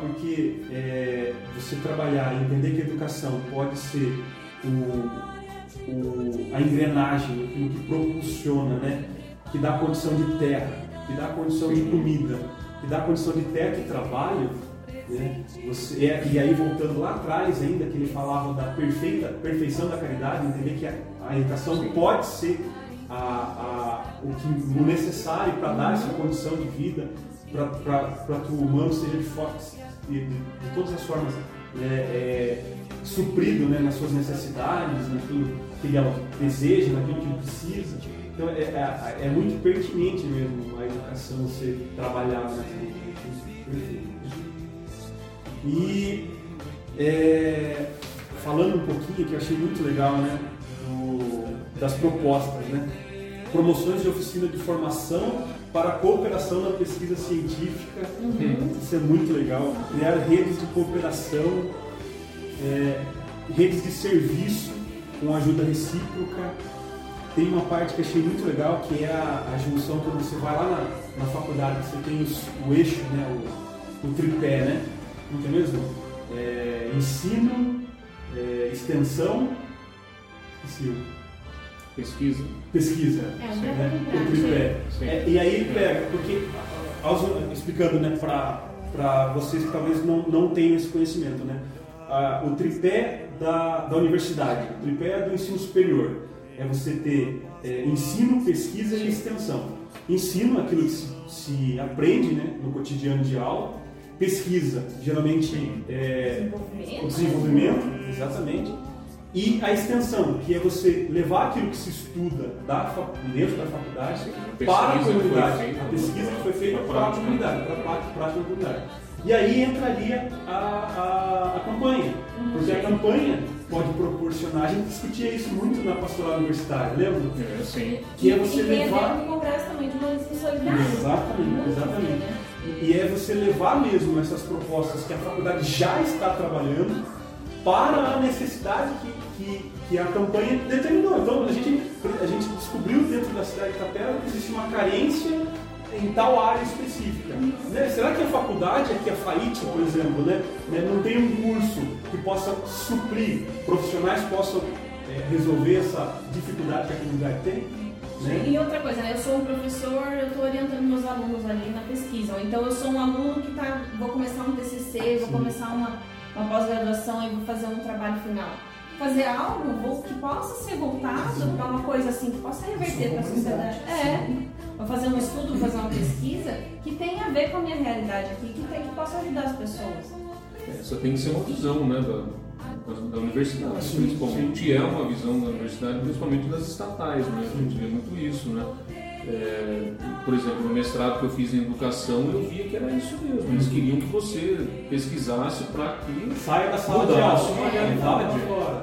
Porque é, você trabalhar e entender que a educação pode ser o, o, a engrenagem, aquilo que propulsiona, né? que dá condição de terra, que dá condição de comida, que dá condição de teto e trabalho, né? Você, é, e aí voltando lá atrás ainda, que ele falava da perfeita perfeição da caridade, entender que a, a educação pode ser a, a, o, que, o necessário para dar essa condição de vida, para que o humano seja de, de, de, de todas as formas né, é, suprido né, nas suas necessidades, naquilo que ele deseja, naquilo que ele precisa. Então é, é, é muito pertinente mesmo a educação ser trabalhada nessa E é, falando um pouquinho, que eu achei muito legal, né, do, das propostas, né? Promoções de oficina de formação para a cooperação na pesquisa científica, uhum. isso é muito legal. Criar redes de cooperação, é, redes de serviço com ajuda recíproca, tem uma parte que achei muito legal, que é a, a junção quando você vai lá na, na faculdade, você tem os, o eixo, né, o, o tripé, né? Não tem mesmo? É, ensino, é, extensão, esqueci. Pesquisa. Pesquisa. É, né? o tripé. É, e aí pega, porque, explicando né, para vocês que talvez não, não tenham esse conhecimento, né? Ah, o tripé da, da universidade, o tripé do ensino superior é você ter é, ensino, pesquisa e extensão. Ensino, aquilo que se, se, aprende né, no cotidiano de aula. Pesquisa, geralmente é desenvolvimento. o desenvolvimento, exatamente. E a extensão, que é você levar aquilo que se estuda da, dentro da faculdade para a comunidade. a pesquisa que foi feita para a comunidade, para a prática da comunidade. E aí entraria a, a, a campanha, porque a campanha pode proporcionar. A gente discutia isso muito na pastoral universitária, lembra? É, sim. Que é você e levar. o congresso também de uma solidária. Exatamente, exatamente. Né? E é você levar mesmo essas propostas que a faculdade já está trabalhando para a necessidade que, que, que a campanha determinou. Então a gente, a gente descobriu dentro da cidade de Itapeva que existe uma carência em tal área específica. Né? Será que a faculdade, aqui a FAIT, por exemplo, né, né, não tem um curso que possa suprir, profissionais possam é, resolver essa dificuldade que a comunidade tem? Né? E outra coisa, né? eu sou um professor, eu estou orientando meus alunos ali na pesquisa. Ou então eu sou um aluno que tá, vou começar um TCC, vou Sim. começar uma, uma pós-graduação e vou fazer um trabalho final fazer algo que possa ser voltado para uma coisa assim, que possa reverter para a sociedade. É. Vou fazer um estudo, vou fazer uma pesquisa que tenha a ver com a minha realidade aqui, que, tem, que possa ajudar as pessoas. É, só tem que ser uma visão né, da, da, da universidade, sim, principalmente. Sim. é uma visão da universidade, principalmente das estatais, né? A gente vê muito isso, né? É, por exemplo, no mestrado que eu fiz em educação, eu via que era isso mesmo. Eles queriam que você pesquisasse para que saia da sala de aula, uma realidade.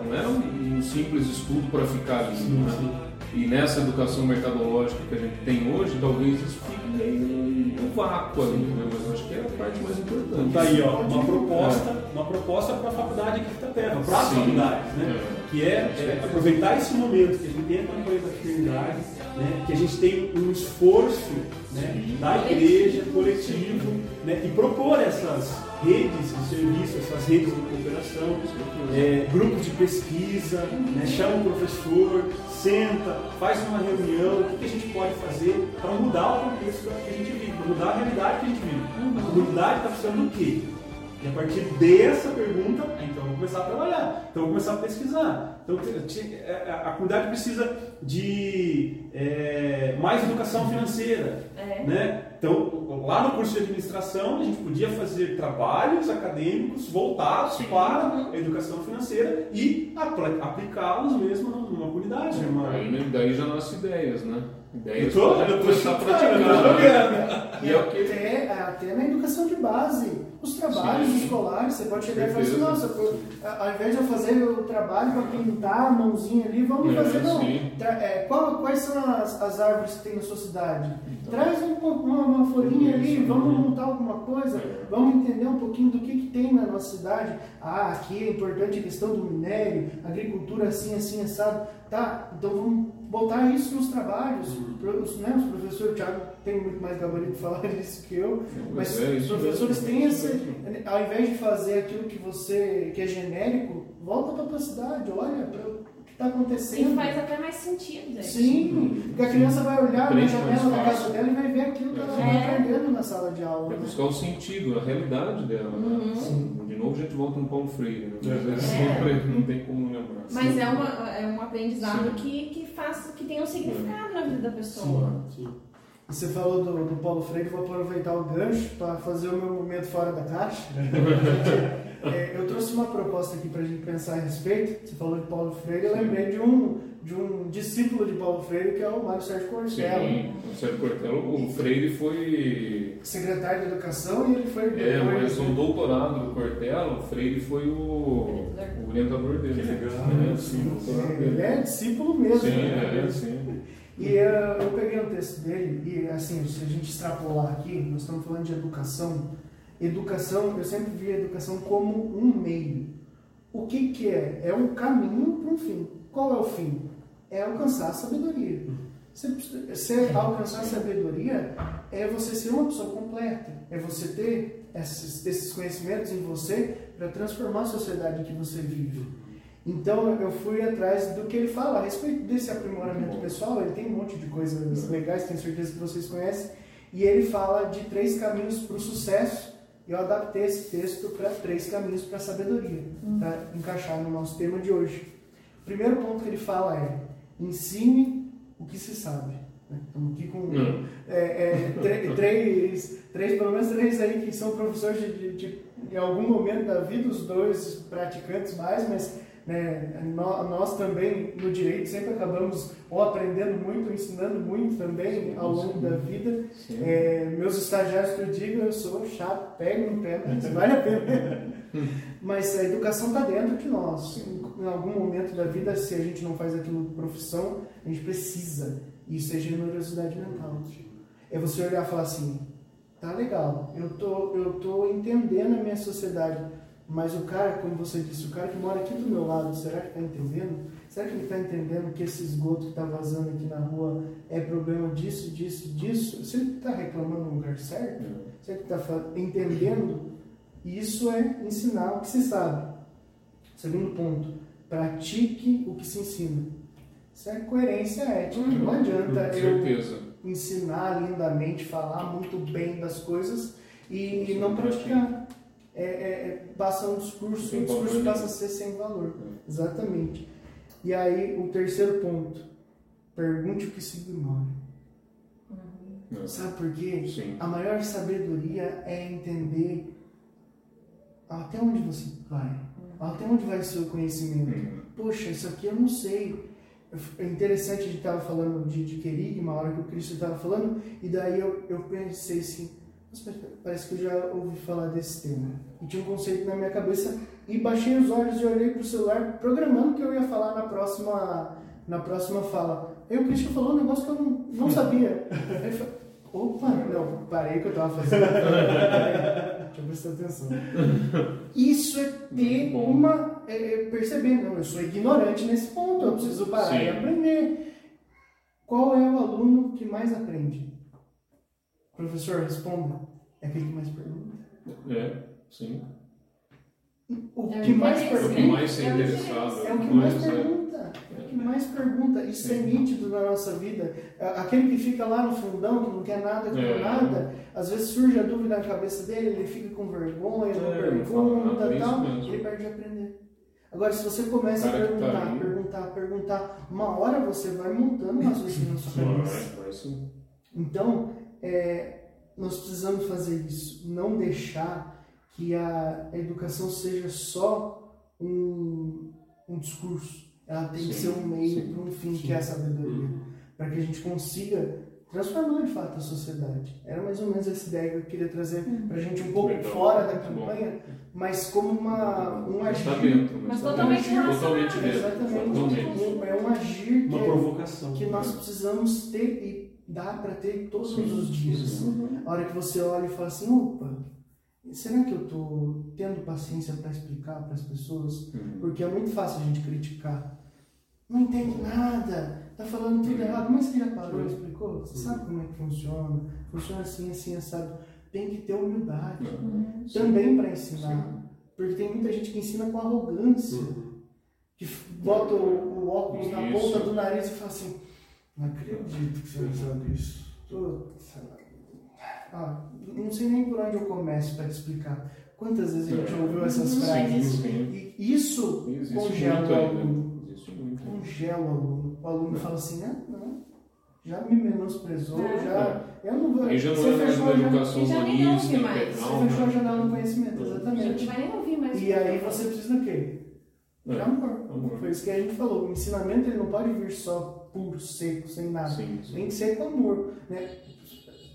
Não era um, simples estudo para ficar ali. Sim, né? sim. E nessa educação mercadológica que a gente tem hoje, talvez isso fique meio no vácuo ali, né? mas acho que é a parte mais importante. Então tá aí, ó, uma proposta, é. uma proposta para a faculdade aqui de Itapeva, para as faculdades, né? É. Que é, é, aproveitar esse momento que a gente tem a campanha da né? que a gente tem um esforço né? da igreja, coletivo, né? e propor essas redes de serviço, essas redes de cooperação, é, grupos de pesquisa, né, chama o professor, senta, faz uma reunião, o que a gente pode fazer para mudar o contexto que a gente vive, para mudar a realidade que a gente vive. A comunidade está precisando do quê? E a partir dessa pergunta, então vou começar a trabalhar, então vou começar a pesquisar. Então é, é, a comunidade precisa de é, mais educação financeira, é. né? Então lá no curso de administração a gente podia fazer trabalhos acadêmicos voltados Sim. para a educação financeira e aplicá-los mesmo numa comunidade. Numa... Aí, daí já nascem ideias, né? Eu tô, eu tô começar a praticar. E, e até, até na educação de base os trabalhos Sim. escolares, você pode chegar e falar assim, nossa, ao invés de eu fazer o trabalho para pintar a mãozinha ali, vamos é, fazer, não. É, qual, quais são as, as, árvores que tem na sua cidade? Então, Traz um, uma, uma folhinha ali, vamos montar alguma coisa, é. vamos entender um pouquinho do que, que tem na nossa cidade. Ah, aqui é importante a questão do minério, agricultura assim, assim, assado. Tá, então vamos botar isso nos trabalhos. Os, né, os professores, Thiago tem muito mais gabarito de falar disso que eu, mas é, os professores mesmo. têm esse. Ao invés de fazer aquilo que você que é genérico, volta para tua cidade, olha para o que está acontecendo. E faz até mais sentido, gente. Sim, porque a criança vai olhar na janela da casa dela e vai ver aquilo que ela está É. aprendendo na sala de aula. É né? buscar o sentido, a realidade dela. né? Uhum. De novo a gente volta no Paulo Freire, né? É. Sempre não tem como lembrar. Mas é, uma, é um aprendizado Sim. que, que faz, que tem um significado na vida da pessoa. Sim. E Você falou do, do Paulo Freire, vou aproveitar o gancho para fazer o meu momento fora da caixa. É, eu trouxe uma proposta aqui para a gente pensar a respeito. Você falou de Paulo Freire, eu Sim. lembrei de um, de um discípulo de Paulo Freire, que é o Mário Sérgio Cortella. Sim, o Sérgio Cortella, o Freire foi. Secretário de Educação e ele foi É, mas o doutorado do Cortella, o Freire foi o, o orientador dele. Que legal. É, sim, Ele é discípulo mesmo. Sim, né? é, sim. E eh, eu peguei um texto dele, e assim, se a gente extrapolar aqui, nós estamos falando de educação. Educação, eu sempre vi a educação como um meio. O que, que é? É um caminho para um fim. Qual é o fim? É alcançar a sabedoria. Você, você alcançar a sabedoria é você ser uma pessoa completa, é você ter esses, esses conhecimentos em você para transformar a sociedade que você vive. Então eu fui atrás do que ele fala a respeito desse aprimoramento pessoal. Ele tem um monte de coisas legais, tenho certeza que vocês conhecem. E ele fala de três caminhos para o sucesso. E eu adaptei esse texto para três caminhos para a sabedoria, para encaixar no nosso tema de hoje. O primeiro ponto que ele fala é: ensine o que se sabe. né? Estamos aqui com Hum. é, é, três, três, pelo menos três aí que são professores de, de- de- em algum momento da vida, os dois praticantes mais, mas né, nó- nós também no direito sempre acabamos ou aprendendo muito, ensinando muito também ao longo da vida. É, meus estagiários que eu digo, eu sou chato, pego no pé, mas vale a pena. mas a educação está dentro de nós. Em, em algum momento da vida, se a gente não faz aquilo por profissão, a gente precisa. Isso é generosidade mental. É você olhar e falar assim, tá legal, eu tô, eu tô entendendo a minha sociedade, mas o cara, como você disse, o cara que mora aqui do meu lado, será que está entendendo? Será que ele está entendendo que esse esgoto que está vazando aqui na rua é problema disso, disso, disso? Se ele está reclamando no lugar certo? Será que está entendendo? Isso é ensinar o que se sabe. Segundo ponto, pratique o que se ensina. Isso é coerência ética. Não adianta Com eu certeza. ensinar lindamente, falar muito bem das coisas e não praticar. É, é, é, passa um discurso, Sem o discurso valor passa a ser sem valor. É. Exatamente. E aí, o terceiro ponto, pergunte o que se ignora. É. Sabe por quê? Sim. A maior sabedoria é entender até onde você vai, até onde vai o seu conhecimento. Hum. Poxa, isso aqui eu não sei. É interessante, a gente estava falando de, de querigma, a hora que o Cristo estava falando, e daí eu, eu pensei assim, "Nossa, parece que eu já ouvi falar desse tema. E tinha um conceito na minha cabeça, e baixei os olhos e olhei para o celular, programando que eu ia falar na próxima, na próxima fala. Aí o Cristo falou um negócio que eu não, não sabia. Aí eu falei, opa, não, parei o que eu estava fazendo. Deixa eu prestar atenção. Isso é ter uma. É, é perceber, não, eu sou ignorante nesse ponto, eu preciso parar Sim. e aprender. Qual é o aluno que mais aprende? Professor, responda. É aquele que mais pergunta. É, sim. O É o que mais interesse, É o que pergunta mais se É interessado. é o que mais mas, é. pergunta. É o que mais pergunta. Isso é Sim. nítido na nossa vida. Aquele que fica lá no fundão, que não quer nada com É. nada, às vezes surge a dúvida na cabeça dele, ele fica com vergonha, não É, pergunta e é tal, ele perde de aprender. Agora, se você começa a que tá perguntar, ali. perguntar, perguntar, uma hora você vai montando um raciocínio na sua cabeça. Vai, vai sim. Então, é, nós precisamos fazer isso, não deixar que a educação seja só um, um discurso. Ela tem que Sim, ser um meio para um fim, sim. que é a sabedoria. Uhum. Para que a gente consiga transformar de fato a sociedade. Era mais ou menos essa ideia que eu queria trazer para a gente um pouco Legal. fora da campanha, mas como uma, um agir. Mas totalmente. Exatamente. Totalmente. É um agir que Uma é- provocação. que nós precisamos ter e dá para ter todos Sim, os dias. sim. A hora que você olha e fala assim, opa, será que eu estou tendo paciência para explicar para as pessoas? Uhum. Porque é muito fácil a gente criticar. Não entende nada, tá falando tudo errado, mas você já parou e explicou? Você sabe como é que funciona? Funciona assim, assim, assado. Tem que ter humildade Uhum. também para ensinar. Porque tem muita gente que ensina com arrogância. Uhum. Que bota o, o óculos na Isso. ponta do nariz e fala assim, não acredito que você não sabe isso. Putz, ah, não sei nem por onde eu começo para te explicar. Quantas vezes a gente É. ouviu essas frases? E isso Existe congela o aluno. Existe muito. Congela o aluno. O aluno fala assim, ah, não, já me menosprezou, É. já. Eu não vou. Aí já não você é mais fechou uma a janela- educação Já humanista, ouve mais. Você fechou a né? janela no conhecimento, A gente exatamente. vai nem ouvir mais. E aí você precisa do quê? De É. amor. Amor. Foi isso que a gente falou. O ensinamento ele não pode vir só puro, seco, sem nada. Sim, sim. Tem que ser com amor. Né?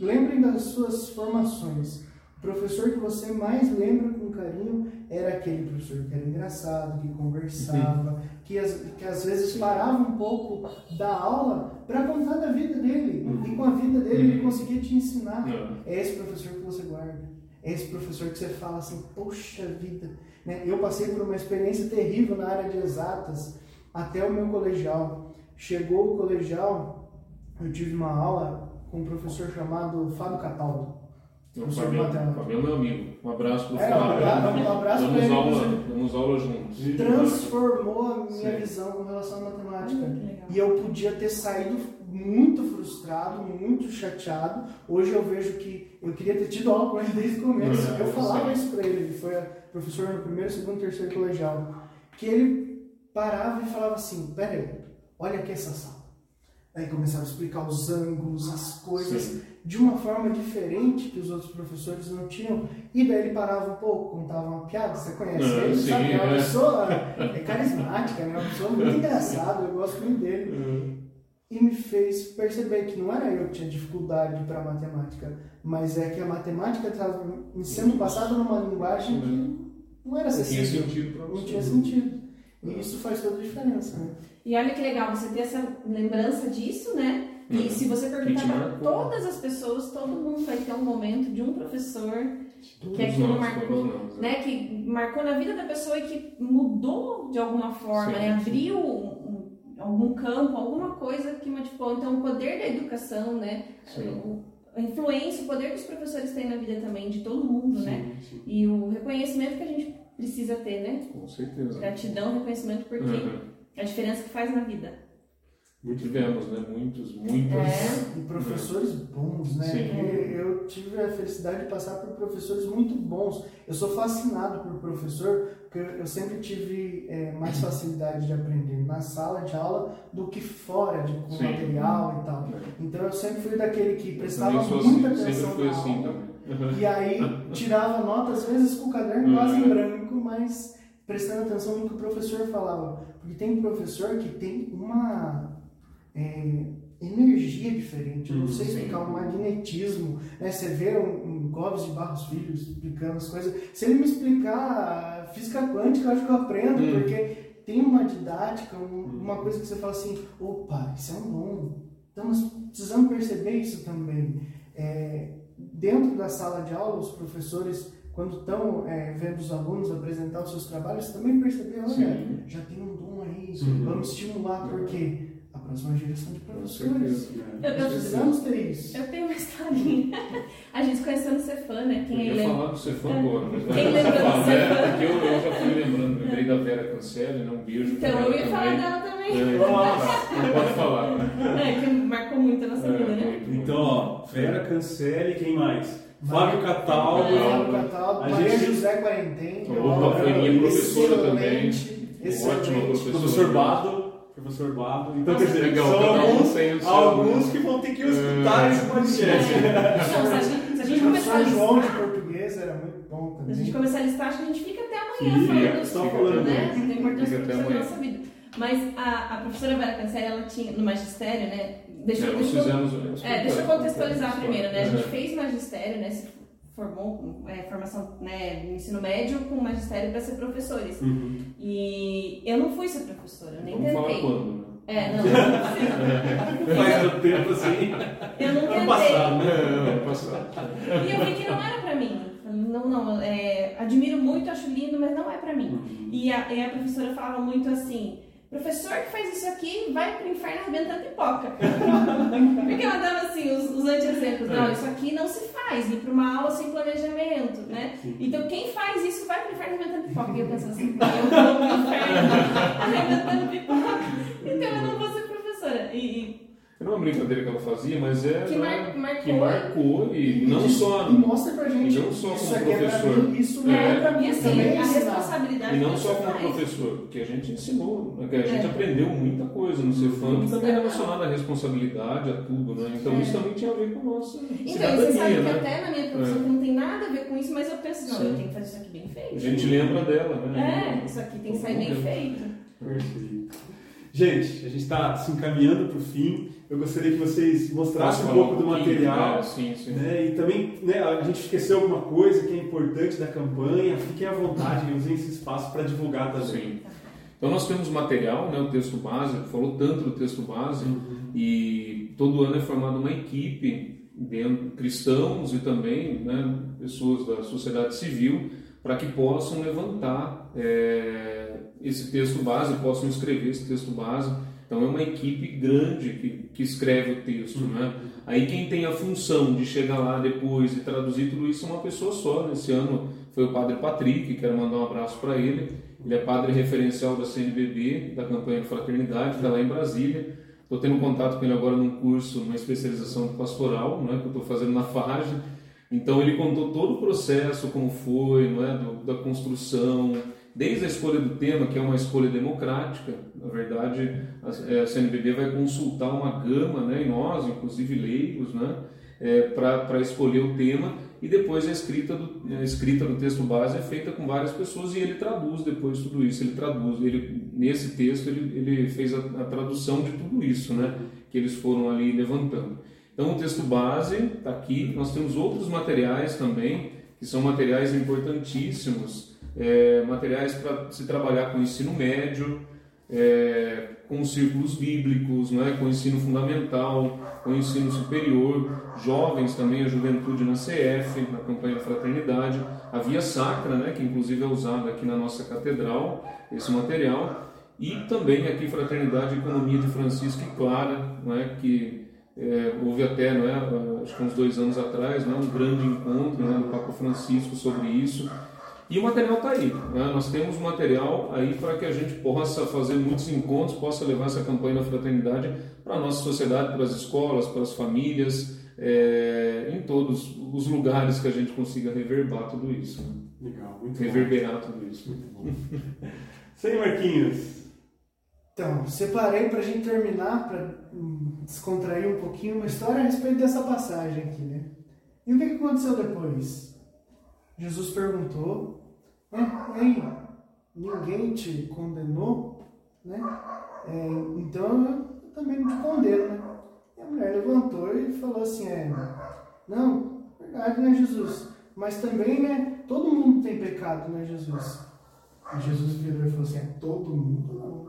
Lembrem das suas formações. O professor que você mais lembra com carinho era aquele professor que era engraçado, que conversava, que, às, que às vezes parava um pouco da aula para contar da vida dele. E com a vida dele ele conseguia te ensinar. É esse professor que você guarda. É esse professor que você fala assim, poxa vida. Né? Eu passei por uma experiência terrível na área de exatas até o meu colegial. Chegou o colegial, eu tive uma aula com um professor chamado Fábio Cataldo. O Professor é meu amigo. Um abraço pro É, um Fábio. um abraço pra Damos ele, aula, damos aula juntos. Transformou a minha Sim. visão com relação à matemática. Hum. E eu podia ter saído muito frustrado, muito chateado. Hoje eu vejo que eu queria ter tido aula com ele desde o começo. É, Eu falava isso pra ele, ele foi professor no primeiro, segundo, terceiro colegial. Que ele parava e falava assim: Pera aí, olha aqui essa sala. Aí começava a explicar os ângulos, as coisas, Sim. de uma forma diferente que os outros professores não tinham. E daí ele parava um pouco, contava uma piada. Você conhece Ah, ele, sim, sabe? É uma é. pessoa é carismática, né? uma pessoa muito engraçada. Eu gosto muito dele e me fez perceber que não era eu que tinha dificuldade para matemática, mas é que a matemática estava me sendo passada numa linguagem que não era Tinha acessível, sentido pra não você. tinha sentido. E isso faz toda a diferença, né? E olha que legal você ter essa lembrança disso, né? E Uhum. se você perguntar Que para todas as pessoas, todo mundo vai ter um momento de um professor que Todos aquilo nós, marcou, nós, é. né? Que marcou na vida da pessoa e que mudou de alguma forma, Sim, né? Abriu um- algum campo, alguma coisa que modificou. Então, o poder da educação, né? Sim. A influência, o poder que os professores têm na vida também, de todo mundo, né? Sim, sim. E o reconhecimento que a gente precisa ter, né? Com certeza. Gratidão, reconhecimento, porque Uhum. a diferença que faz na vida. Tivemos, né? Muitos, muitos. É. E professores bons, né? Sim. Eu tive a felicidade de passar por professores muito bons. Eu sou fascinado por professor, porque eu sempre tive é, mais facilidade de aprender na sala de aula do que fora, de, com Sim. material e tal. né? Então eu sempre fui daquele que prestava muita assim, atenção sempre fui assim aula. também. E aí tirava nota, às vezes com o caderno quase em Uhum. branco, mas prestando atenção no que o professor falava. Porque tem professor que tem uma é, energia diferente, eu não Uhum, sei explicar, um magnetismo. Né? Você vê um, um Gomes de Barros Filho explicando as coisas. Se ele me explicar física quântica, eu acho que eu aprendo, Uhum. porque tem uma didática, um- uma coisa que você fala assim, opa, isso é um dom. Então nós precisamos perceber isso também. É, dentro da sala de aula, os professores, quando estão é, vendo os alunos apresentar os seus trabalhos, também perceber, olha, Sim. já tem um dom aí, Uhum. vamos estimular, porque a próxima geração de professores. certeza. Eu, eu, Precisamos ter isso. eu tenho uma historinha. A gente conheceu no Cefã, né? Eu Quem ia lembra? falar do Cefã agora, mas Quem lembra do né? Cefã? Porque eu, eu já fui lembrando, lembrei da Vera Cancelli, né? Um beijo Então, eu ia falar também. dela também. É, não pode falar, né? É, que marcou muito a nossa É, vida, né? Então, ó, Vera Cancele, quem mais? Fábio Cataldo. Fábio Cataldo, A Maria gente- José Quarentém. Opa, uma foi minha professora também. excelente, Ótima professora. Professor Bado. Professor Bado. Então, quer dizer, legal, são alguns, tem alguns que vão ter que escutar É. esse podcast. Não, se a gente, se a gente começar a João de português era muito bom se a gente também. começar a listar, acho que a gente fica até amanhã falando só falando né? Da importância amanhã. nossa vida. Mas a, a professora Vera Cancel, ela tinha, no magistério, né? Deixa, É, deixa, eu- fizemos. é, deixa eu contextualizar primeiro, né? A gente fez magistério, né? Formou é, formação, né, no ensino médio com magistério para ser professores. Uhum. E eu não fui ser professora, eu nem Vamos falar tentei. quando, né? É, não, eu não Faz tanto tempo assim. Eu não Ano tentei. passado, né? É, ano passado. E eu vi que não era pra mim. Não, não, é, admiro muito, acho lindo, mas não é pra mim. Uhum. E a, e a professora falava muito assim, professor que faz isso aqui vai pro inferno arrebentando pipoca. Porque ela dava assim, os, os anti-exemplos. Não, isso aqui não se faz, ir para uma aula sem planejamento, né? Então quem faz isso vai pro inferno arrebentando pipoca. E eu pensando assim, eu vou pro inferno arrebentando pipoca. Então eu não vou ser professora. E, Era uma brincadeira que ela fazia, mas é Que mar- marcou. que marcou e não só E mostra pra gente. e não só isso como é professor. isso não É. é pra e mim assim, também a ensinar. responsabilidade E não só como faz. professor, porque a gente ensinou, né, que a gente É. aprendeu muita coisa no Cefam, que também é relacionado à responsabilidade, a tudo, né? Então É. isso também tinha a ver com a nossa Então, e você sabe que né? até na minha profissão É. não tem nada a ver com isso, mas eu penso, não, Sim. eu tenho que fazer isso aqui bem feito. A gente lembra dela, né? É, isso aqui tem que sair bem feito. Perfeito. Gente, a gente está se encaminhando para o fim. Eu gostaria que vocês mostrassem um pouco do pouquinho? material. É, sim, sim. Né? E também, né, a gente esqueceu alguma coisa que é importante da campanha. Fiquem à vontade, usem esse espaço para divulgar também. Sim. Então nós temos material, né, o texto base, falou tanto do texto base, e todo ano é formada uma equipe, dentro, cristãos e também né, pessoas da sociedade civil, para que possam levantar é, esse texto base, possam escrever esse texto base. Então é uma equipe grande que, que escreve o texto. Né? Aí quem tem a função de chegar lá depois e traduzir tudo isso é uma pessoa só. Nesse ano foi o padre Patrick, quero mandar um abraço para ele. Ele é padre referencial da CNBB, da campanha de fraternidade, está lá em Brasília. Estou tendo contato com ele agora num curso, numa especialização pastoral, né, que eu estou fazendo na FARJ. Então ele contou todo o processo, como foi, não é, do, da construção, desde a escolha do tema, que é uma escolha democrática. Na verdade, a, é, CNBB vai consultar uma gama, né, e nós, inclusive leigos, né, é, para escolher o tema e depois a escrita do, a escrita do texto base é feita com várias pessoas e ele traduz depois tudo isso. Ele traduz, ele, nesse texto ele, ele fez a, a tradução de tudo isso, né, que eles foram ali levantando. Então o texto base está aqui. Nós temos outros materiais também que são materiais importantíssimos, é, materiais para se trabalhar com ensino médio, é, com os círculos bíblicos, não é? com ensino fundamental, com ensino superior, jovens também, a juventude na CF, na campanha da fraternidade, a via sacra, né? que inclusive é usada aqui na nossa catedral, esse material, e também aqui Fraternidade Economia de Francisco e Clara, não é? que é, houve até, não é? acho que uns dois anos atrás, não é? um grande encontro né? do Papa Francisco sobre isso, e o material está aí. Né? Nós temos o material aí para que a gente possa fazer muitos encontros, possa levar essa campanha da fraternidade para a nossa sociedade, para as escolas, para as famílias, é, em todos os lugares que a gente consiga reverbar tudo isso. Né? Legal, muito bom. Reverberar tudo isso. Muito bom. Sem Marquinhos. Então, separei pra gente terminar, pra hum, descontrair um pouquinho, uma história a respeito dessa passagem aqui, né? E o que aconteceu depois? Jesus perguntou, né? Aí, ninguém te condenou, né? É, então eu também não te condeno, né? E a mulher levantou e falou assim, é, não, verdade, né, Jesus? Mas também, né, todo mundo tem pecado, né, Jesus? E Jesus virou e falou assim, é todo mundo não.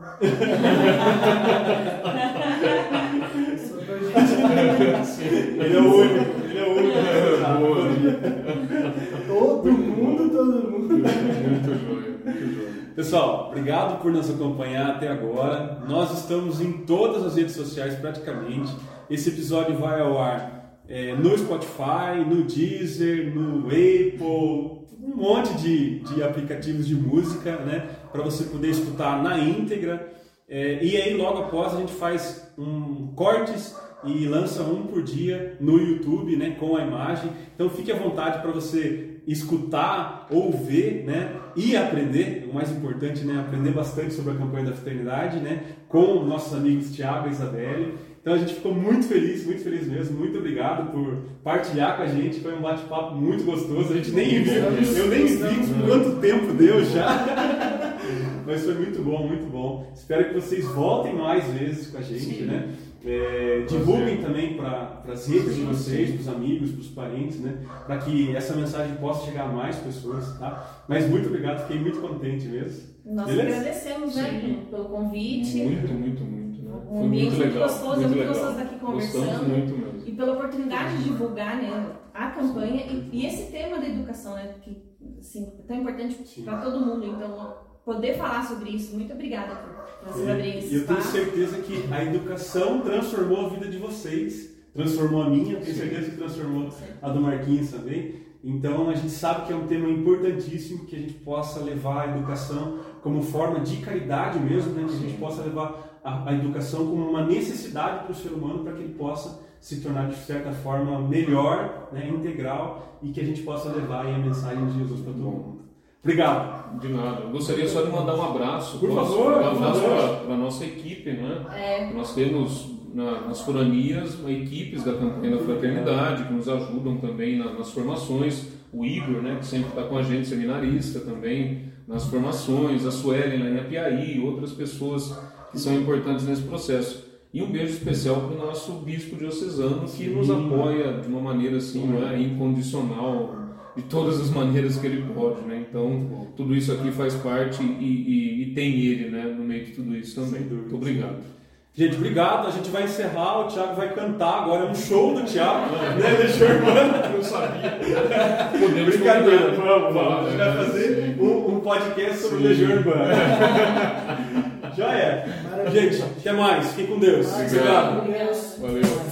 Só pra gente Ele é o único, ele é o único. Todo mundo, todo mundo. Muito joia, muito joia. Pessoal, obrigado por nos acompanhar até agora. Nós estamos em todas as redes sociais praticamente. Esse episódio vai ao ar é, no Spotify, no Deezer, no Apple, um monte de, de aplicativos de música, né? Para você poder escutar na íntegra. É, e aí logo após a gente faz um cortes e lança um por dia no YouTube, né, com a imagem. Então fique à vontade para você escutar ou ver, né, e aprender. O mais importante, né, aprender bastante sobre a campanha da fraternidade, né, com nossos amigos Tiago e Isabelle. Então a gente ficou muito feliz, muito feliz mesmo. Muito obrigado por partilhar com a gente. Foi um bate-papo muito gostoso. A gente nem viu, eu nem vi quanto tempo deu já. Mas foi muito bom, muito bom. Espero que vocês voltem mais vezes com a gente, Sim. né? É, divulguem também para as redes de vocês, para os amigos, para os parentes, né? Para que essa mensagem possa chegar a mais pessoas, tá? Mas muito obrigado, fiquei muito contente mesmo. Nós Beleza? agradecemos, né, Sim. pelo convite. Muito, muito, muito. Né? Um ambiente muito gostoso, é muito legal. gostoso estar aqui conversando. Gostamos muito mesmo. E pela oportunidade de divulgar né, a campanha e, e esse tema da educação, né, que assim, é tão importante para todo mundo. Então, poder falar sobre isso. Muito obrigada por esse E eu tenho certeza que a educação transformou a vida de vocês, transformou a minha, tenho certeza que transformou a do Marquinhos também. Então a gente sabe que é um tema importantíssimo que a gente possa levar a educação como forma de caridade mesmo, né? que a gente possa levar a, a educação como uma necessidade para o ser humano para que ele possa se tornar de certa forma melhor, né? integral e que a gente possa levar aí a mensagem de Jesus para todo mundo. Obrigado. De nada. Eu gostaria só de mandar um abraço. Por favor, Um abraço para a nossa equipe, né? É, Nós temos na- nas foranias equipes da campanha da fraternidade que nos ajudam também na- nas formações. O Igor, né, que sempre está com a gente, seminarista também, nas formações. A Suelen lá em Apiaí, outras pessoas que são importantes nesse processo. E um beijo especial para o nosso bispo diocesano que nos apoia de uma maneira assim, não é, incondicional, de todas as maneiras que ele pode, né? Então, tudo isso aqui faz parte e, e- e tem ele, né, no meio de tudo isso também. Muito obrigado. Gente, obrigado. A gente vai encerrar. O Thiago vai cantar agora. É um show do Thiago. né, Legião Urbana? Eu sabia. Podemos Brincadeira. Vamos, vamos. A gente vai fazer um, um podcast sobre Sim. Legião Urbana. Já é. Maravilha. Gente, até mais. Fiquem com Deus. Obrigado. Deus. Valeu.